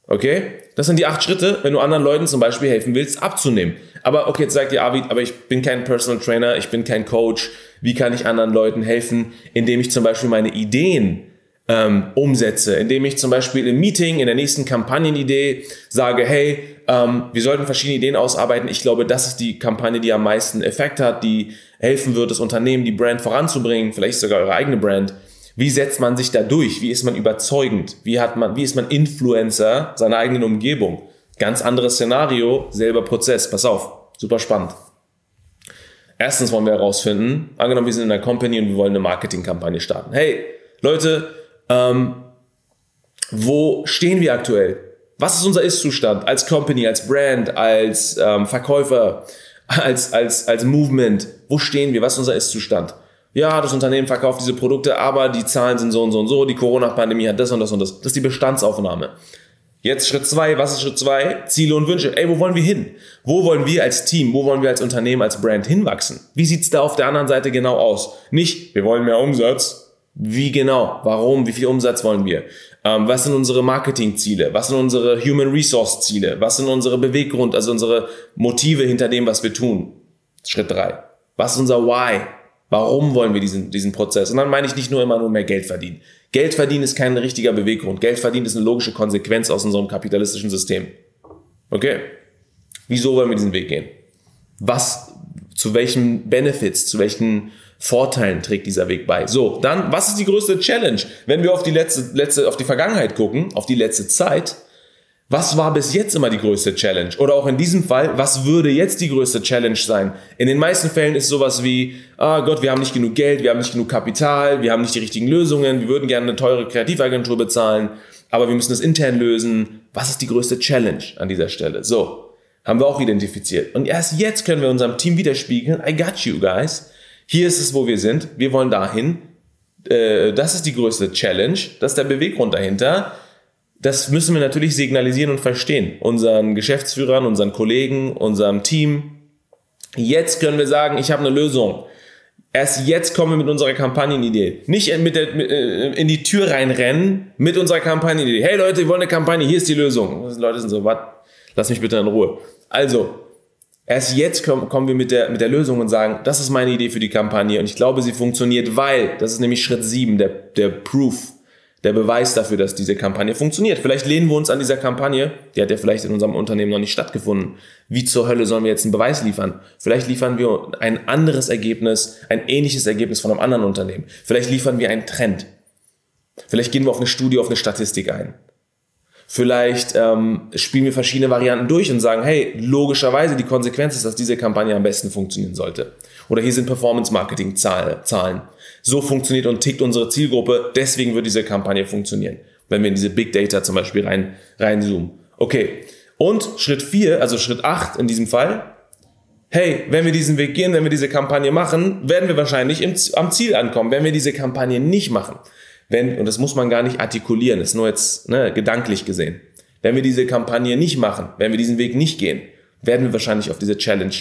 Okay? Das sind die acht Schritte, wenn du anderen Leuten zum Beispiel helfen willst, abzunehmen. Aber okay, jetzt sagt dir Avid, aber ich bin kein Personal Trainer, ich bin kein Coach. Wie kann ich anderen Leuten helfen, indem ich zum Beispiel meine Ideen ähm, umsetze, indem ich zum Beispiel im Meeting, in der nächsten Kampagnenidee sage, hey, ähm, wir sollten verschiedene Ideen ausarbeiten. Ich glaube, das ist die Kampagne, die am meisten Effekt hat, die helfen wird, das Unternehmen, die Brand voranzubringen, vielleicht sogar eure eigene Brand. Wie setzt man sich da durch? Wie ist man überzeugend? Wie hat man, wie ist man Influencer seiner eigenen Umgebung? Ganz anderes Szenario, selber Prozess. Pass auf, super spannend. Erstens wollen wir herausfinden, angenommen, wir sind in einer Company und wir wollen eine Marketingkampagne starten. Hey, Leute, ähm, wo stehen wir aktuell? Was ist unser Ist-Zustand als Company, als Brand, als ähm, Verkäufer, als, als, als Movement? Wo stehen wir? Was ist unser Ist-Zustand? ja, das Unternehmen verkauft diese Produkte, aber die Zahlen sind so und so und so, die Corona-Pandemie hat das und das und das. Das ist die Bestandsaufnahme. Jetzt Schritt zwei, was ist Schritt zwei? Ziele und Wünsche. Ey, wo wollen wir hin? Wo wollen wir als Team, wo wollen wir als Unternehmen, als Brand hinwachsen? Wie sieht's da auf der anderen Seite genau aus? Nicht, wir wollen mehr Umsatz. Wie genau? Warum? Wie viel Umsatz wollen wir? Ähm, was sind unsere Marketingziele? Was sind unsere Human Resource Ziele? Was sind unsere Beweggrund, also unsere Motive hinter dem, was wir tun? Schritt drei. Was ist unser Why? Warum wollen wir diesen, diesen Prozess? Und dann meine ich nicht nur immer nur mehr Geld verdienen. Geld verdienen ist kein richtiger Beweggrund. Geld verdienen ist eine logische Konsequenz aus unserem kapitalistischen System. Okay? Wieso wollen wir diesen Weg gehen? Was, zu welchen Benefits, zu welchen Vorteilen trägt dieser Weg bei? So, dann, was ist die größte Challenge? Wenn wir auf die letzte, letzte, auf die Vergangenheit gucken, auf die letzte Zeit, Was war bis jetzt immer die größte Challenge? Oder auch in diesem Fall, was würde jetzt die größte Challenge sein? In den meisten Fällen ist sowas wie, ah Gott, wir haben nicht genug Geld, wir haben nicht genug Kapital, wir haben nicht die richtigen Lösungen, wir würden gerne eine teure Kreativagentur bezahlen, aber wir müssen das intern lösen. Was ist die größte Challenge an dieser Stelle? So, haben wir auch identifiziert. Und erst jetzt können wir unserem Team widerspiegeln, I got you guys. Hier ist es, wo wir sind, wir wollen dahin. Äh, das ist die größte Challenge, das ist der Beweggrund dahinter das müssen wir natürlich signalisieren und verstehen. Unseren Geschäftsführern, unseren Kollegen, unserem Team. Jetzt können wir sagen, ich habe eine Lösung. Erst jetzt kommen wir mit unserer Kampagnenidee. Nicht mit der, äh, in die Tür reinrennen mit unserer Kampagnenidee. Hey Leute, wir wollen eine Kampagne, hier ist die Lösung. Die Leute sind so, was? Lass mich bitte in Ruhe. Also, erst jetzt kommen, kommen wir mit der, mit der Lösung und sagen, das ist meine Idee für die Kampagne und ich glaube, sie funktioniert, weil, das ist nämlich Schritt 7, der, der Proof der Beweis dafür, dass diese Kampagne funktioniert. Vielleicht lehnen wir uns an dieser Kampagne, die hat ja vielleicht in unserem Unternehmen noch nicht stattgefunden. Wie zur Hölle sollen wir jetzt einen Beweis liefern? Vielleicht liefern wir ein anderes Ergebnis, ein ähnliches Ergebnis von einem anderen Unternehmen. Vielleicht liefern wir einen Trend. Vielleicht gehen wir auf eine Studie, auf eine Statistik ein. Vielleicht ähm, spielen wir verschiedene Varianten durch und sagen, hey, logischerweise die Konsequenz ist, dass diese Kampagne am besten funktionieren sollte. Oder hier sind Performance-Marketing-Zahlen. So funktioniert und tickt unsere Zielgruppe, deswegen wird diese Kampagne funktionieren. Wenn wir in diese Big Data zum Beispiel rein, reinzoomen. Okay. Und Schritt 4, also Schritt 8 in diesem Fall, hey, wenn wir diesen Weg gehen, wenn wir diese Kampagne machen, werden wir wahrscheinlich im, am Ziel ankommen. Wenn wir diese Kampagne nicht machen, wenn, und das muss man gar nicht artikulieren, ist nur jetzt ne, gedanklich gesehen, wenn wir diese Kampagne nicht machen, wenn wir diesen Weg nicht gehen, werden wir wahrscheinlich auf diese Challenge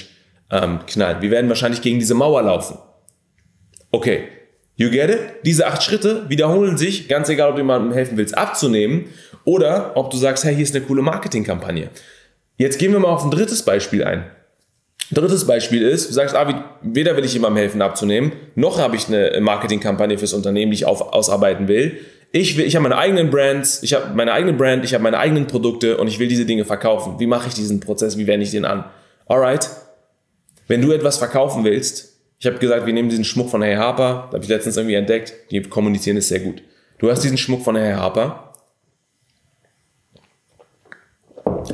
ähm, knallen. Wir werden wahrscheinlich gegen diese Mauer laufen. Okay, you get it? Diese acht Schritte wiederholen sich, ganz egal, ob du jemandem helfen willst, abzunehmen oder ob du sagst, hey, hier ist eine coole Marketingkampagne. Jetzt gehen wir mal auf ein drittes Beispiel ein. Drittes Beispiel ist, du sagst, ah, weder will ich jemandem helfen abzunehmen, noch habe ich eine Marketingkampagne fürs Unternehmen, die ich auf, ausarbeiten will. Ich, will, ich habe meine eigenen Brands, ich habe meine eigene Brand, ich habe meine eigenen Produkte und ich will diese Dinge verkaufen. Wie mache ich diesen Prozess? Wie wende ich den an? Alright, wenn du etwas verkaufen willst, ich habe gesagt, wir nehmen diesen Schmuck von Herr Harper, da habe ich letztens irgendwie entdeckt, die kommunizieren es sehr gut. Du hast diesen Schmuck von Herr Harper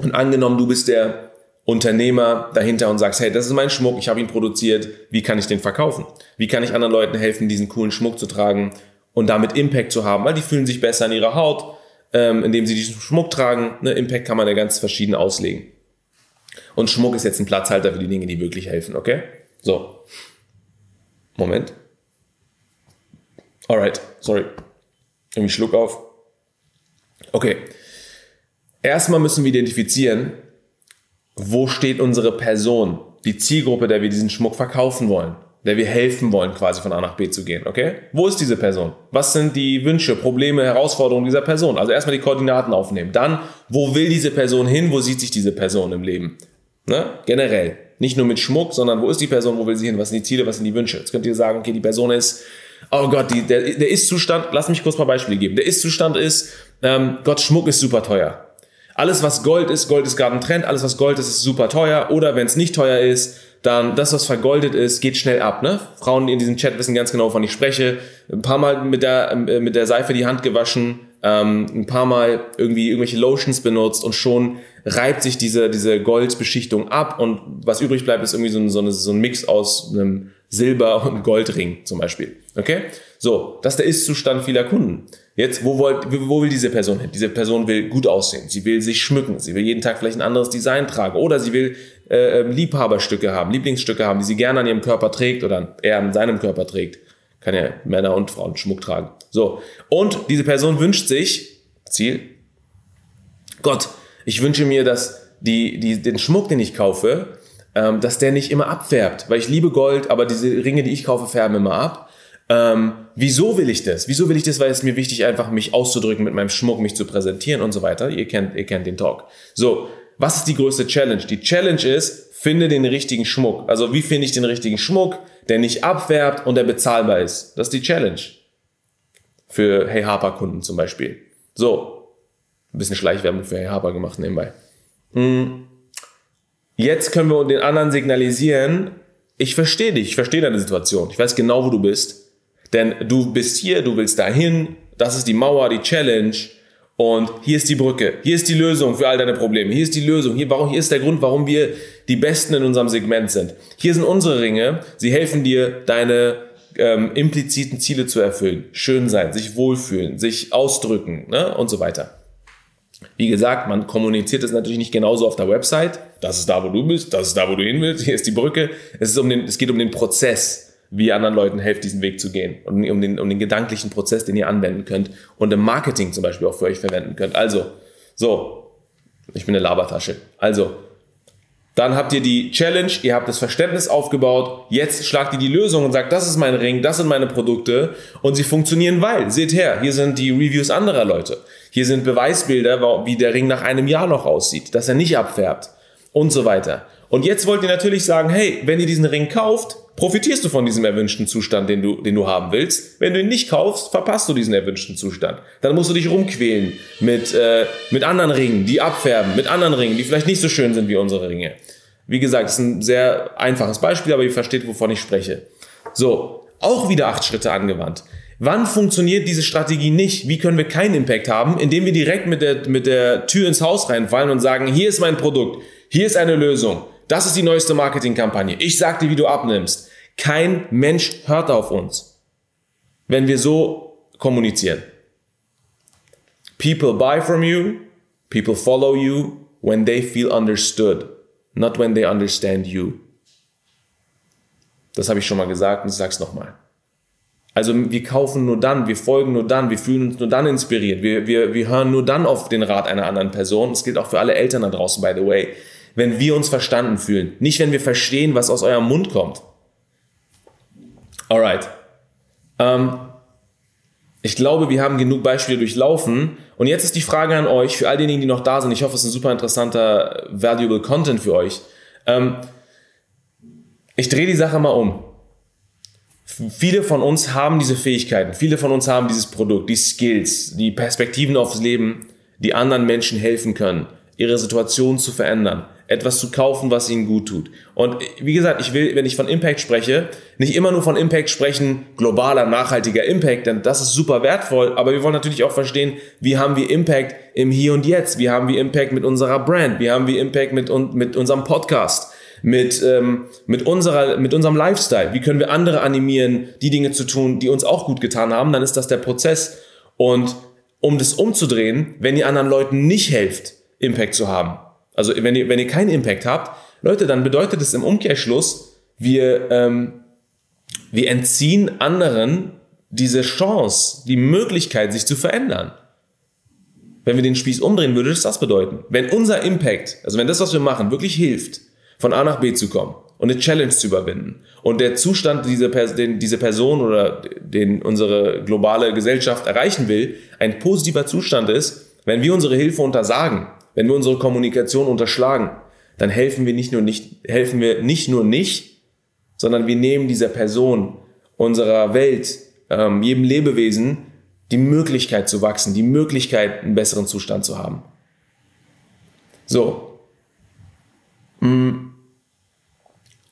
und angenommen, du bist der Unternehmer dahinter und sagst, hey, das ist mein Schmuck, ich habe ihn produziert, wie kann ich den verkaufen? Wie kann ich anderen Leuten helfen, diesen coolen Schmuck zu tragen und damit Impact zu haben, weil die fühlen sich besser in ihrer Haut, ähm, indem sie diesen Schmuck tragen. Ne, Impact kann man ja ganz verschieden auslegen. Und Schmuck ist jetzt ein Platzhalter für die Dinge, die wirklich helfen, okay? So. Moment. Alright, sorry. Irgendwie Schluck auf. Okay. Erstmal müssen wir identifizieren, wo steht unsere Person, die Zielgruppe, der wir diesen Schmuck verkaufen wollen, der wir helfen wollen, quasi von A nach B zu gehen, okay? Wo ist diese Person? Was sind die Wünsche, Probleme, Herausforderungen dieser Person? Also erstmal die Koordinaten aufnehmen. Dann, wo will diese Person hin? Wo sieht sich diese Person im Leben? Ne? Generell. Nicht nur mit Schmuck, sondern wo ist die Person, wo will sie hin, was sind die Ziele, was sind die Wünsche. Jetzt könnt ihr sagen, okay, die Person ist, oh Gott, die, der, der Ist-Zustand, lass mich kurz mal Beispiele geben. Der Ist-Zustand ist, ähm, Gott, Schmuck ist super teuer. Alles, was Gold ist, Gold ist gerade ein Trend, alles, was Gold ist, ist super teuer. Oder wenn es nicht teuer ist, dann das, was vergoldet ist, geht schnell ab. Ne? Frauen in diesem Chat wissen ganz genau, wovon ich spreche. Ein paar Mal mit der, äh, mit der Seife die Hand gewaschen, ähm, ein paar Mal irgendwie irgendwelche Lotions benutzt und schon reibt sich diese, diese Goldbeschichtung ab und was übrig bleibt, ist irgendwie so ein, so, eine, so ein Mix aus einem Silber- und Goldring zum Beispiel. Okay? So, das ist der Ist-Zustand vieler Kunden. Jetzt, wo, wollt, wo will diese Person hin? Diese Person will gut aussehen, sie will sich schmücken, sie will jeden Tag vielleicht ein anderes Design tragen oder sie will äh, ähm, Liebhaberstücke haben, Lieblingsstücke haben, die sie gerne an ihrem Körper trägt oder eher an seinem Körper trägt. Kann ja Männer und Frauen Schmuck tragen. So, und diese Person wünscht sich, Ziel, Gott, ich wünsche mir, dass die, die, den Schmuck, den ich kaufe, ähm, dass der nicht immer abfärbt, weil ich liebe Gold, aber diese Ringe, die ich kaufe, färben immer ab. Ähm, wieso will ich das? Wieso will ich das? Weil es mir wichtig einfach mich auszudrücken mit meinem Schmuck, mich zu präsentieren und so weiter. Ihr kennt, ihr kennt den Talk. So, was ist die größte Challenge? Die Challenge ist, finde den richtigen Schmuck. Also wie finde ich den richtigen Schmuck, der nicht abfärbt und der bezahlbar ist? Das ist die Challenge. Für Hey Harper Kunden zum Beispiel. So, ein bisschen Schleichwerbung für Hey Harper gemacht nebenbei. Hm. Jetzt können wir den anderen signalisieren, ich verstehe dich, ich verstehe deine Situation, ich weiß genau, wo du bist. Denn du bist hier, du willst dahin, das ist die Mauer, die Challenge Und hier ist die Brücke, hier ist die Lösung für all deine Probleme, hier ist die Lösung, hier, warum, hier ist der Grund, warum wir die Besten in unserem Segment sind. Hier sind unsere Ringe, sie helfen dir, deine ähm, impliziten Ziele zu erfüllen. Schön sein, sich wohlfühlen, sich ausdrücken ne? und so weiter. Wie gesagt, man kommuniziert es natürlich nicht genauso auf der Website. Das ist da, wo du bist, das ist da, wo du hin willst, hier ist die Brücke. Es, ist um den, es geht um den Prozess, wie ihr anderen Leuten helft, diesen Weg zu gehen. Und um den, um den gedanklichen Prozess, den ihr anwenden könnt und im Marketing zum Beispiel auch für euch verwenden könnt. Also, so, ich bin eine Labertasche. Also, dann habt ihr die Challenge, ihr habt das Verständnis aufgebaut, jetzt schlagt ihr die Lösung und sagt, das ist mein Ring, das sind meine Produkte und sie funktionieren, weil, seht her, hier sind die Reviews anderer Leute. Hier sind Beweisbilder, wie der Ring nach einem Jahr noch aussieht, dass er nicht abfärbt und so weiter. Und jetzt wollt ihr natürlich sagen, hey, wenn ihr diesen Ring kauft, profitierst du von diesem erwünschten Zustand, den du, den du haben willst. Wenn du ihn nicht kaufst, verpasst du diesen erwünschten Zustand. Dann musst du dich rumquälen mit, äh, mit anderen Ringen, die abfärben, mit anderen Ringen, die vielleicht nicht so schön sind wie unsere Ringe. Wie gesagt, das ist ein sehr einfaches Beispiel, aber ihr versteht, wovon ich spreche. So, auch wieder acht Schritte angewandt. Wann funktioniert diese Strategie nicht? Wie können wir keinen Impact haben? Indem wir direkt mit der, mit der Tür ins Haus reinfallen und sagen, hier ist mein Produkt, hier ist eine Lösung, das ist die neueste Marketingkampagne, ich sag dir, wie du abnimmst. Kein Mensch hört auf uns, wenn wir so kommunizieren. People buy from you, people follow you when they feel understood, not when they understand you. Das habe ich schon mal gesagt und ich sage es nochmal. Also wir kaufen nur dann, wir folgen nur dann, wir fühlen uns nur dann inspiriert, wir, wir, wir hören nur dann auf den Rat einer anderen Person. Das gilt auch für alle Eltern da draußen, by the way. Wenn wir uns verstanden fühlen, nicht wenn wir verstehen, was aus eurem Mund kommt. Alright. Ähm, ich glaube, wir haben genug Beispiele durchlaufen. Und jetzt ist die Frage an euch, für all diejenigen, die noch da sind. Ich hoffe, es ist ein super interessanter, valuable Content für euch. Ähm, ich drehe die Sache mal um. Viele von uns haben diese Fähigkeiten, viele von uns haben dieses Produkt, die Skills, die Perspektiven aufs Leben, die anderen Menschen helfen können, ihre Situation zu verändern, etwas zu kaufen, was ihnen gut tut. Und wie gesagt, ich will, wenn ich von Impact spreche, nicht immer nur von Impact sprechen, globaler, nachhaltiger Impact, denn das ist super wertvoll, aber wir wollen natürlich auch verstehen, wie haben wir Impact im Hier und Jetzt, wie haben wir Impact mit unserer Brand, wie haben wir Impact mit, mit unserem Podcast mit, ähm, mit, unserer, mit unserem Lifestyle. Wie können wir andere animieren, die Dinge zu tun, die uns auch gut getan haben? Dann ist das der Prozess. Und um das umzudrehen, wenn ihr anderen Leuten nicht helft, Impact zu haben, also wenn ihr, wenn ihr keinen Impact habt, Leute, dann bedeutet es im Umkehrschluss, wir, ähm, wir entziehen anderen diese Chance, die Möglichkeit, sich zu verändern. Wenn wir den Spieß umdrehen, würde das das bedeuten. Wenn unser Impact, also wenn das, was wir machen, wirklich hilft, von A nach B zu kommen und eine Challenge zu überwinden. Und der Zustand, dieser, den diese Person oder den unsere globale Gesellschaft erreichen will, ein positiver Zustand ist, wenn wir unsere Hilfe untersagen, wenn wir unsere Kommunikation unterschlagen, dann helfen wir nicht nur nicht, helfen wir nicht nur nicht, sondern wir nehmen dieser Person, unserer Welt, ähm, jedem Lebewesen die Möglichkeit zu wachsen, die Möglichkeit, einen besseren Zustand zu haben. So. Mm.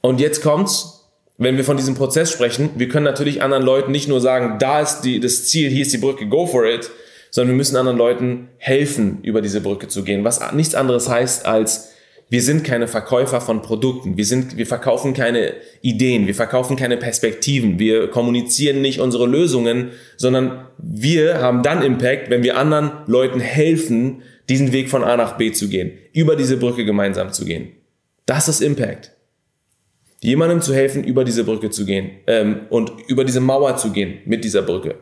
Und jetzt kommt's, wenn wir von diesem Prozess sprechen, wir können natürlich anderen Leuten nicht nur sagen, da ist die, das Ziel, hier ist die Brücke, go for it, sondern wir müssen anderen Leuten helfen, über diese Brücke zu gehen. Was nichts anderes heißt als, wir sind keine Verkäufer von Produkten. Wir sind, wir verkaufen keine Ideen. Wir verkaufen keine Perspektiven. Wir kommunizieren nicht unsere Lösungen, sondern wir haben dann Impact, wenn wir anderen Leuten helfen, diesen Weg von A nach B zu gehen, über diese Brücke gemeinsam zu gehen. Das ist Impact jemandem zu helfen, über diese Brücke zu gehen ähm, und über diese Mauer zu gehen mit dieser Brücke.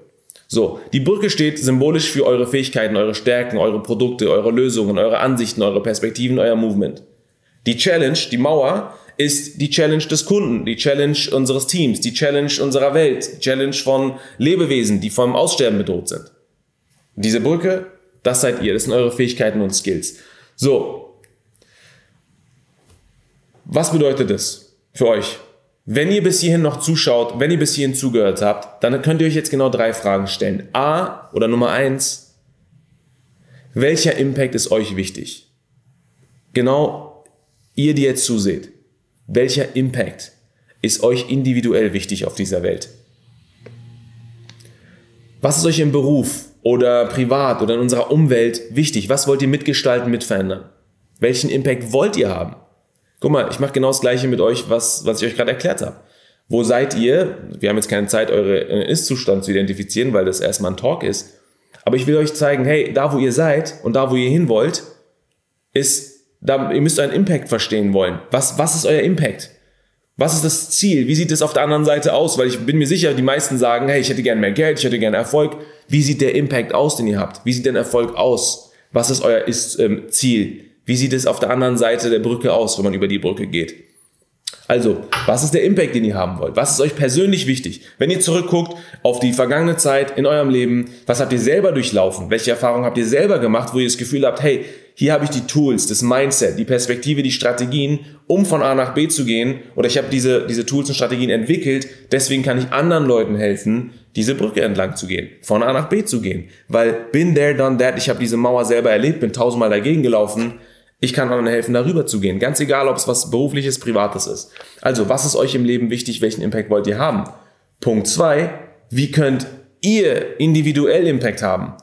So, die Brücke steht symbolisch für eure Fähigkeiten, eure Stärken, eure Produkte, eure Lösungen, eure Ansichten, eure Perspektiven, euer Movement. Die Challenge, die Mauer, ist die Challenge des Kunden, die Challenge unseres Teams, die Challenge unserer Welt, die Challenge von Lebewesen, die vom Aussterben bedroht sind. Diese Brücke, das seid ihr, das sind eure Fähigkeiten und Skills. So, was bedeutet das? für euch. Wenn ihr bis hierhin noch zuschaut, wenn ihr bis hierhin zugehört habt, dann könnt ihr euch jetzt genau drei Fragen stellen. A oder Nummer eins, welcher Impact ist euch wichtig? Genau ihr, die jetzt zuseht, welcher Impact ist euch individuell wichtig auf dieser Welt? Was ist euch im Beruf oder privat oder in unserer Umwelt wichtig? Was wollt ihr mitgestalten, mitverändern? Welchen Impact wollt ihr haben? Guck mal, ich mache genau das Gleiche mit euch, was, was ich euch gerade erklärt habe. Wo seid ihr? Wir haben jetzt keine Zeit, euren Ist-Zustand zu identifizieren, weil das erstmal ein Talk ist. Aber ich will euch zeigen, hey, da wo ihr seid und da wo ihr hin wollt, ist, da, ihr müsst euren Impact verstehen wollen. Was, was ist euer Impact? Was ist das Ziel? Wie sieht es auf der anderen Seite aus? Weil ich bin mir sicher, die meisten sagen, hey, ich hätte gerne mehr Geld, ich hätte gerne Erfolg. Wie sieht der Impact aus, den ihr habt? Wie sieht denn Erfolg aus? Was ist euer ist, ähm, Ziel? Wie sieht es auf der anderen Seite der Brücke aus, wenn man über die Brücke geht? Also, was ist der Impact, den ihr haben wollt? Was ist euch persönlich wichtig? Wenn ihr zurückguckt auf die vergangene Zeit in eurem Leben, was habt ihr selber durchlaufen? Welche Erfahrungen habt ihr selber gemacht, wo ihr das Gefühl habt, hey, hier habe ich die Tools, das Mindset, die Perspektive, die Strategien, um von A nach B zu gehen. Oder ich habe diese, diese Tools und Strategien entwickelt, deswegen kann ich anderen Leuten helfen, diese Brücke entlang zu gehen, von A nach B zu gehen. Weil bin there, done that, ich habe diese Mauer selber erlebt, bin tausendmal dagegen gelaufen. Ich kann anderen helfen, darüber zu gehen. Ganz egal, ob es was berufliches, privates ist. Also, was ist euch im Leben wichtig? Welchen Impact wollt ihr haben? Punkt zwei: Wie könnt ihr individuell Impact haben?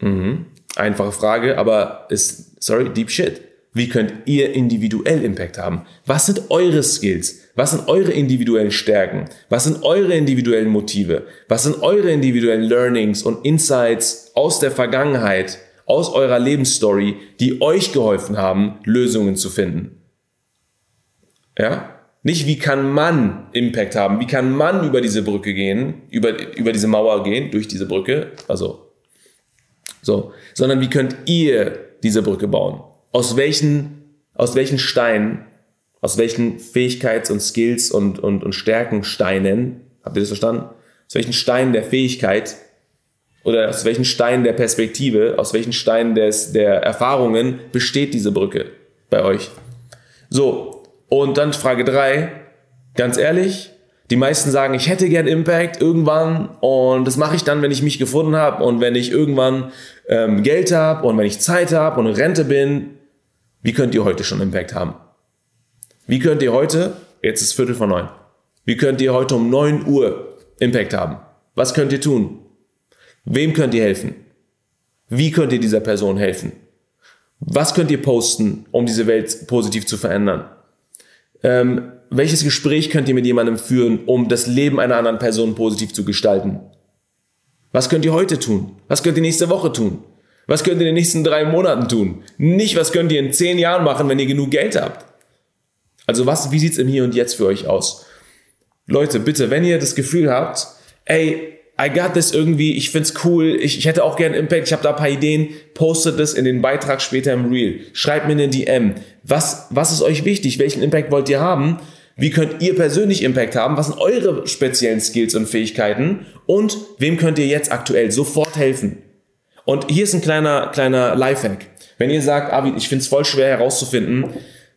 Mhm. Einfache Frage, aber ist, sorry, deep shit. Wie könnt ihr individuell Impact haben? Was sind eure Skills? Was sind eure individuellen Stärken? Was sind eure individuellen Motive? Was sind eure individuellen Learnings und Insights aus der Vergangenheit, aus eurer Lebensstory, die euch geholfen haben, Lösungen zu finden? Ja? Nicht wie kann man Impact haben? Wie kann man über diese Brücke gehen? Über, über diese Mauer gehen, durch diese Brücke? Also, so, sondern wie könnt ihr diese Brücke bauen? Aus welchen, aus welchen Steinen, aus welchen Fähigkeits- und Skills und, und, und Stärkensteinen, habt ihr das verstanden? Aus welchen Steinen der Fähigkeit oder aus welchen Steinen der Perspektive, aus welchen Steinen des, der Erfahrungen besteht diese Brücke bei euch? So, und dann Frage drei ganz ehrlich, die meisten sagen, ich hätte gern Impact irgendwann und das mache ich dann, wenn ich mich gefunden habe und wenn ich irgendwann ähm, Geld habe und wenn ich Zeit habe und Rente bin. Wie könnt ihr heute schon Impact haben? Wie könnt ihr heute, jetzt ist Viertel vor neun, wie könnt ihr heute um neun Uhr Impact haben? Was könnt ihr tun? Wem könnt ihr helfen? Wie könnt ihr dieser Person helfen? Was könnt ihr posten, um diese Welt positiv zu verändern? Ähm, welches Gespräch könnt ihr mit jemandem führen, um das Leben einer anderen Person positiv zu gestalten? Was könnt ihr heute tun? Was könnt ihr nächste Woche tun? Was könnt ihr in den nächsten drei Monaten tun? Nicht, was könnt ihr in zehn Jahren machen, wenn ihr genug Geld habt? Also was, wie sieht's im Hier und Jetzt für euch aus? Leute, bitte, wenn ihr das Gefühl habt, ey, I got this irgendwie, ich find's cool, ich, ich hätte auch gerne Impact, ich habe da ein paar Ideen, postet das in den Beitrag später im Reel. Schreibt mir eine DM. Was, was ist euch wichtig? Welchen Impact wollt ihr haben? Wie könnt ihr persönlich Impact haben? Was sind eure speziellen Skills und Fähigkeiten? Und wem könnt ihr jetzt aktuell sofort helfen? Und hier ist ein kleiner, kleiner Lifehack. Wenn ihr sagt, Avi, ich finde es voll schwer herauszufinden,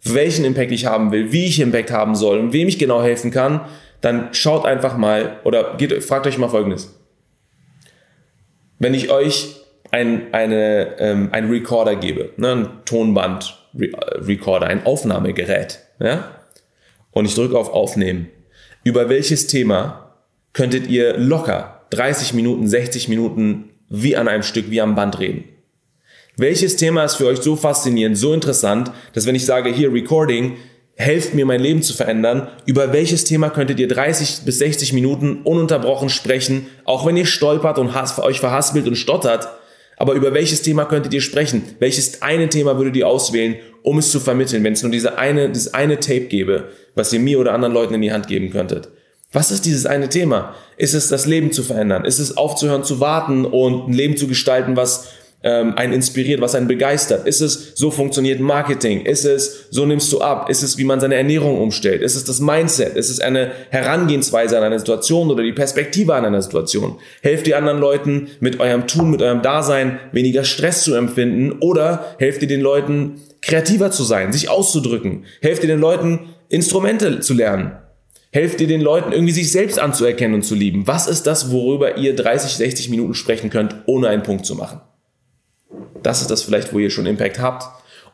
welchen Impact ich haben will, wie ich Impact haben soll und wem ich genau helfen kann, dann schaut einfach mal oder geht, fragt euch mal Folgendes. Wenn ich euch ein, eine, ähm, ein Recorder gebe, ne, ein Tonband-Recorder, ein Aufnahmegerät, ja, und ich drücke auf Aufnehmen. Über welches Thema könntet ihr locker 30 Minuten, 60 Minuten wie an einem Stück, wie am Band reden? Welches Thema ist für euch so faszinierend, so interessant, dass wenn ich sage, hier Recording, helft mir mein Leben zu verändern, über welches Thema könntet ihr 30 bis 60 Minuten ununterbrochen sprechen, auch wenn ihr stolpert und euch verhaspelt und stottert, aber über welches Thema könntet ihr sprechen? Welches eine Thema würdet ihr auswählen, um es zu vermitteln, wenn es nur diese eine, dieses eine Tape gäbe, was ihr mir oder anderen Leuten in die Hand geben könntet? Was ist dieses eine Thema? Ist es das Leben zu verändern? Ist es aufzuhören zu warten und ein Leben zu gestalten, was ähm, einen inspiriert, was einen begeistert? Ist es, so funktioniert Marketing? Ist es, so nimmst du ab? Ist es, wie man seine Ernährung umstellt? Ist es das Mindset? Ist es eine Herangehensweise an eine Situation oder die Perspektive an einer Situation? Helft ihr anderen Leuten mit eurem Tun, mit eurem Dasein weniger Stress zu empfinden oder helft ihr den Leuten kreativer zu sein, sich auszudrücken? Helft ihr den Leuten Instrumente zu lernen? Helft ihr den Leuten irgendwie sich selbst anzuerkennen und zu lieben? Was ist das, worüber ihr 30, 60 Minuten sprechen könnt, ohne einen Punkt zu machen? Das ist das vielleicht, wo ihr schon Impact habt.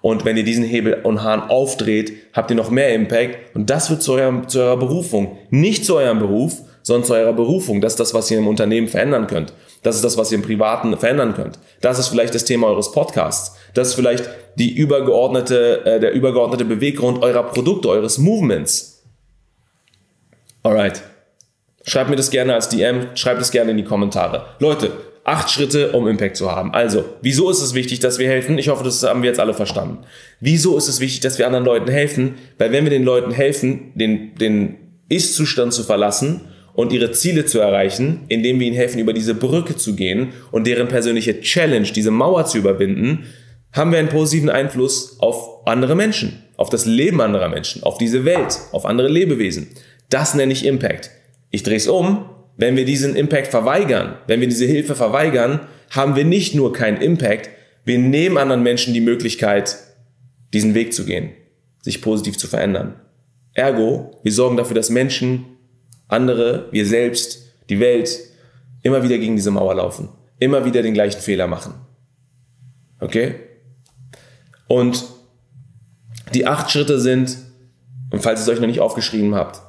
Und wenn ihr diesen Hebel und Hahn aufdreht, habt ihr noch mehr Impact. Und das wird zu, eurem, zu eurer Berufung. Nicht zu eurem Beruf, sondern zu eurer Berufung. Das ist das, was ihr im Unternehmen verändern könnt. Das ist das, was ihr im Privaten verändern könnt. Das ist vielleicht das Thema eures Podcasts. Das ist vielleicht die übergeordnete, äh, der übergeordnete Beweggrund eurer Produkte, eures Movements. Alright. Schreibt mir das gerne als DM, schreibt es gerne in die Kommentare. Leute, acht Schritte, um Impact zu haben. Also, wieso ist es wichtig, dass wir helfen? Ich hoffe, das haben wir jetzt alle verstanden. Wieso ist es wichtig, dass wir anderen Leuten helfen? Weil wenn wir den Leuten helfen, den, den Ist-Zustand zu verlassen und ihre Ziele zu erreichen, indem wir ihnen helfen, über diese Brücke zu gehen und deren persönliche Challenge, diese Mauer zu überwinden, haben wir einen positiven Einfluss auf andere Menschen, auf das Leben anderer Menschen, auf diese Welt, auf andere Lebewesen. Das nenne ich Impact. Ich drehe es um. Wenn wir diesen Impact verweigern, wenn wir diese Hilfe verweigern, haben wir nicht nur keinen Impact, wir nehmen anderen Menschen die Möglichkeit, diesen Weg zu gehen, sich positiv zu verändern. Ergo, wir sorgen dafür, dass Menschen andere, wir selbst, die Welt immer wieder gegen diese Mauer laufen, immer wieder den gleichen Fehler machen. Okay? Und die acht Schritte sind, und falls ihr es euch noch nicht aufgeschrieben habt,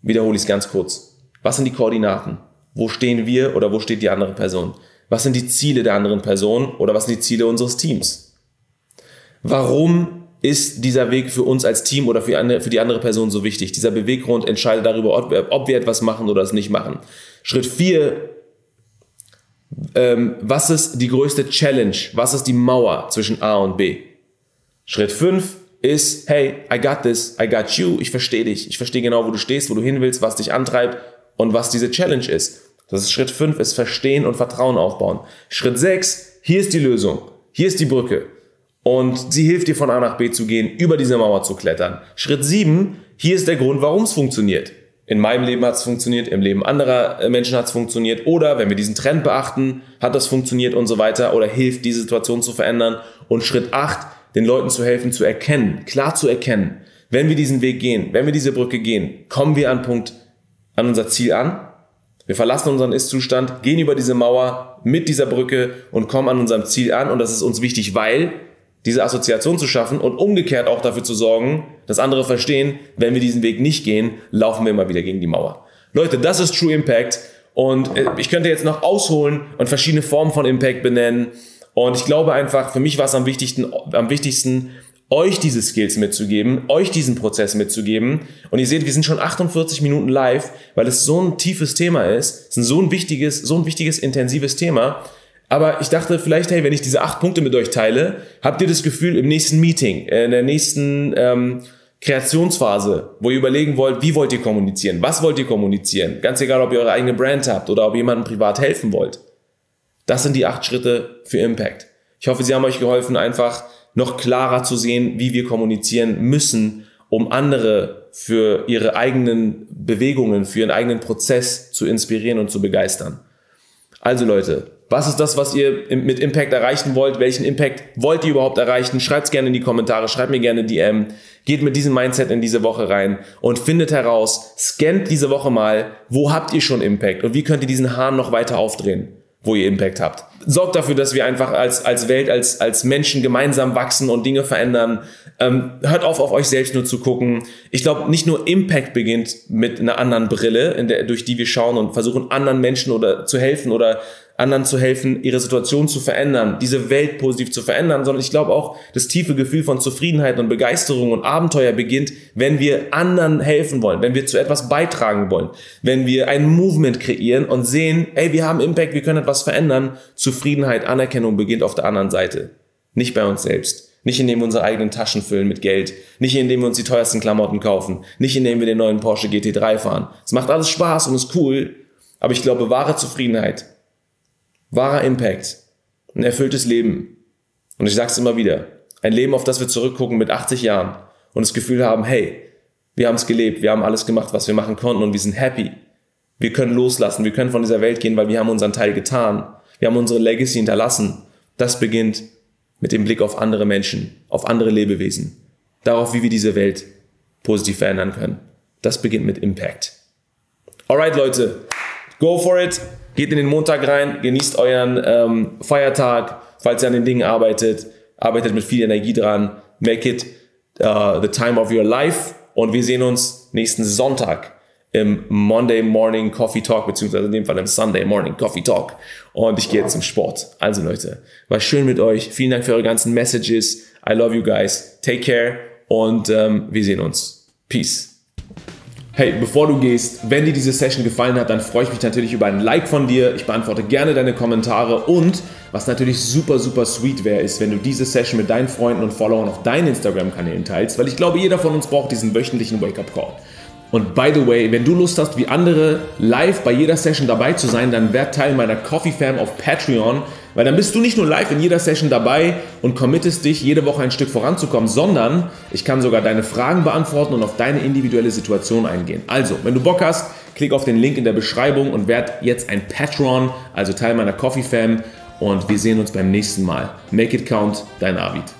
wiederhole ich es ganz kurz. Was sind die Koordinaten? Wo stehen wir oder wo steht die andere Person? Was sind die Ziele der anderen Person oder was sind die Ziele unseres Teams? Warum ist dieser Weg für uns als Team oder für, die andere Person so wichtig? Dieser Beweggrund entscheidet darüber, ob wir, ob wir etwas machen oder es nicht machen. Schritt 4, ähm, was ist die größte Challenge? Was ist die Mauer zwischen A und B? Schritt 5 ist, hey, I got this, I got you, ich verstehe dich, ich verstehe genau, wo du stehst, wo du hin willst, was dich antreibt und was diese Challenge ist. Das ist Schritt 5, ist Verstehen und Vertrauen aufbauen. Schritt 6, hier ist die Lösung, hier ist die Brücke und sie hilft dir von A nach B zu gehen, über diese Mauer zu klettern. Schritt 7, hier ist der Grund, warum es funktioniert. In meinem Leben hat es funktioniert, im Leben anderer äh, Menschen hat es funktioniert oder wenn wir diesen Trend beachten, hat das funktioniert und so weiter oder hilft, die Situation zu verändern. Und Schritt 8, den Leuten zu helfen, zu erkennen, klar zu erkennen, wenn wir diesen Weg gehen, wenn wir diese Brücke gehen, kommen wir an Punkt, an unser Ziel an. Wir verlassen unseren Ist-Zustand, gehen über diese Mauer mit dieser Brücke und kommen an unserem Ziel an. Und das ist uns wichtig, weil diese Assoziation zu schaffen und umgekehrt auch dafür zu sorgen, dass andere verstehen, wenn wir diesen Weg nicht gehen, laufen wir immer wieder gegen die Mauer. Leute, das ist True Impact und äh, ich könnte jetzt noch ausholen und verschiedene Formen von Impact benennen und ich glaube einfach, für mich war es am wichtigsten, am wichtigsten, euch diese Skills mitzugeben, euch diesen Prozess mitzugeben. Und ihr seht, wir sind schon 48 Minuten live, weil es so ein tiefes Thema ist. Es ist so ein wichtiges, so ein wichtiges, intensives Thema. Aber ich dachte vielleicht, hey, wenn ich diese acht Punkte mit euch teile, habt ihr das Gefühl im nächsten Meeting, äh, in der nächsten ähm, Kreationsphase, wo ihr überlegen wollt, wie wollt ihr kommunizieren, was wollt ihr kommunizieren, ganz egal, ob ihr eure eigene Brand habt oder ob ihr jemandem privat helfen wollt. Das sind die acht Schritte für Impact. Ich hoffe, sie haben euch geholfen, einfach noch klarer zu sehen, wie wir kommunizieren müssen, um andere für ihre eigenen Bewegungen, für ihren eigenen Prozess zu inspirieren und zu begeistern. Also Leute, was ist das, was ihr mit Impact erreichen wollt? Welchen Impact wollt ihr überhaupt erreichen? Schreibt es gerne in die Kommentare, schreibt mir gerne DM. Geht mit diesem Mindset in diese Woche rein und findet heraus, scannt diese Woche mal, wo habt ihr schon Impact und wie könnt ihr diesen Hahn noch weiter aufdrehen, wo ihr Impact habt. Sorgt dafür, dass wir einfach als, als Welt, als, als Menschen gemeinsam wachsen und Dinge verändern. Ähm, hört auf, auf euch selbst nur zu gucken. Ich glaube, nicht nur Impact beginnt mit einer anderen Brille, der, durch die wir schauen und versuchen, anderen Menschen oder zu helfen oder anderen zu helfen, ihre Situation zu verändern, diese Welt positiv zu verändern, sondern ich glaube auch, das tiefe Gefühl von Zufriedenheit und Begeisterung und Abenteuer beginnt, wenn wir anderen helfen wollen, wenn wir zu etwas beitragen wollen, wenn wir ein Movement kreieren und sehen, ey, wir haben Impact, wir können etwas verändern. Zufriedenheit, Anerkennung beginnt auf der anderen Seite, nicht bei uns selbst. Nicht indem wir unsere eigenen Taschen füllen mit Geld. Nicht indem wir uns die teuersten Klamotten kaufen. Nicht indem wir den neuen Porsche GT3 fahren. Es macht alles Spaß und ist cool. Aber ich glaube, wahre Zufriedenheit Wahrer Impact. Ein erfülltes Leben. Und ich sage es immer wieder. Ein Leben, auf das wir zurückgucken mit 80 Jahren und das Gefühl haben, hey, wir haben es gelebt, wir haben alles gemacht, was wir machen konnten und wir sind happy. Wir können loslassen, wir können von dieser Welt gehen, weil wir haben unseren Teil getan. Wir haben unsere Legacy hinterlassen. Das beginnt mit dem Blick auf andere Menschen, auf andere Lebewesen. Darauf, wie wir diese Welt positiv verändern können. Das beginnt mit Impact. Alright, Leute, go for it. Geht in den Montag rein, genießt euren ähm, Feiertag, falls ihr an den Dingen arbeitet, arbeitet mit viel Energie dran, make it uh, the time of your life und wir sehen uns nächsten Sonntag im Monday Morning Coffee Talk, beziehungsweise in dem Fall im Sunday Morning Coffee Talk. Und ich gehe jetzt zum Sport. Also Leute, war schön mit euch. Vielen Dank für eure ganzen Messages. I love you guys. Take care und ähm, wir sehen uns. Peace. Hey, bevor du gehst, wenn dir diese Session gefallen hat, dann freue ich mich natürlich über ein Like von dir. Ich beantworte gerne deine Kommentare und was natürlich super, super sweet wäre, ist, wenn du diese Session mit deinen Freunden und Followern auf deinen Instagram-Kanälen teilst, weil ich glaube, jeder von uns braucht diesen wöchentlichen Wake-up-Call. Und by the way, wenn du Lust hast, wie andere live bei jeder Session dabei zu sein, dann werd Teil meiner Coffee Fam auf Patreon, weil dann bist du nicht nur live in jeder Session dabei und committest dich, jede Woche ein Stück voranzukommen, sondern ich kann sogar deine Fragen beantworten und auf deine individuelle Situation eingehen. Also, wenn du Bock hast, klick auf den Link in der Beschreibung und werd jetzt ein Patron, also Teil meiner Coffee Fam und wir sehen uns beim nächsten Mal. Make it count, dein Arvid.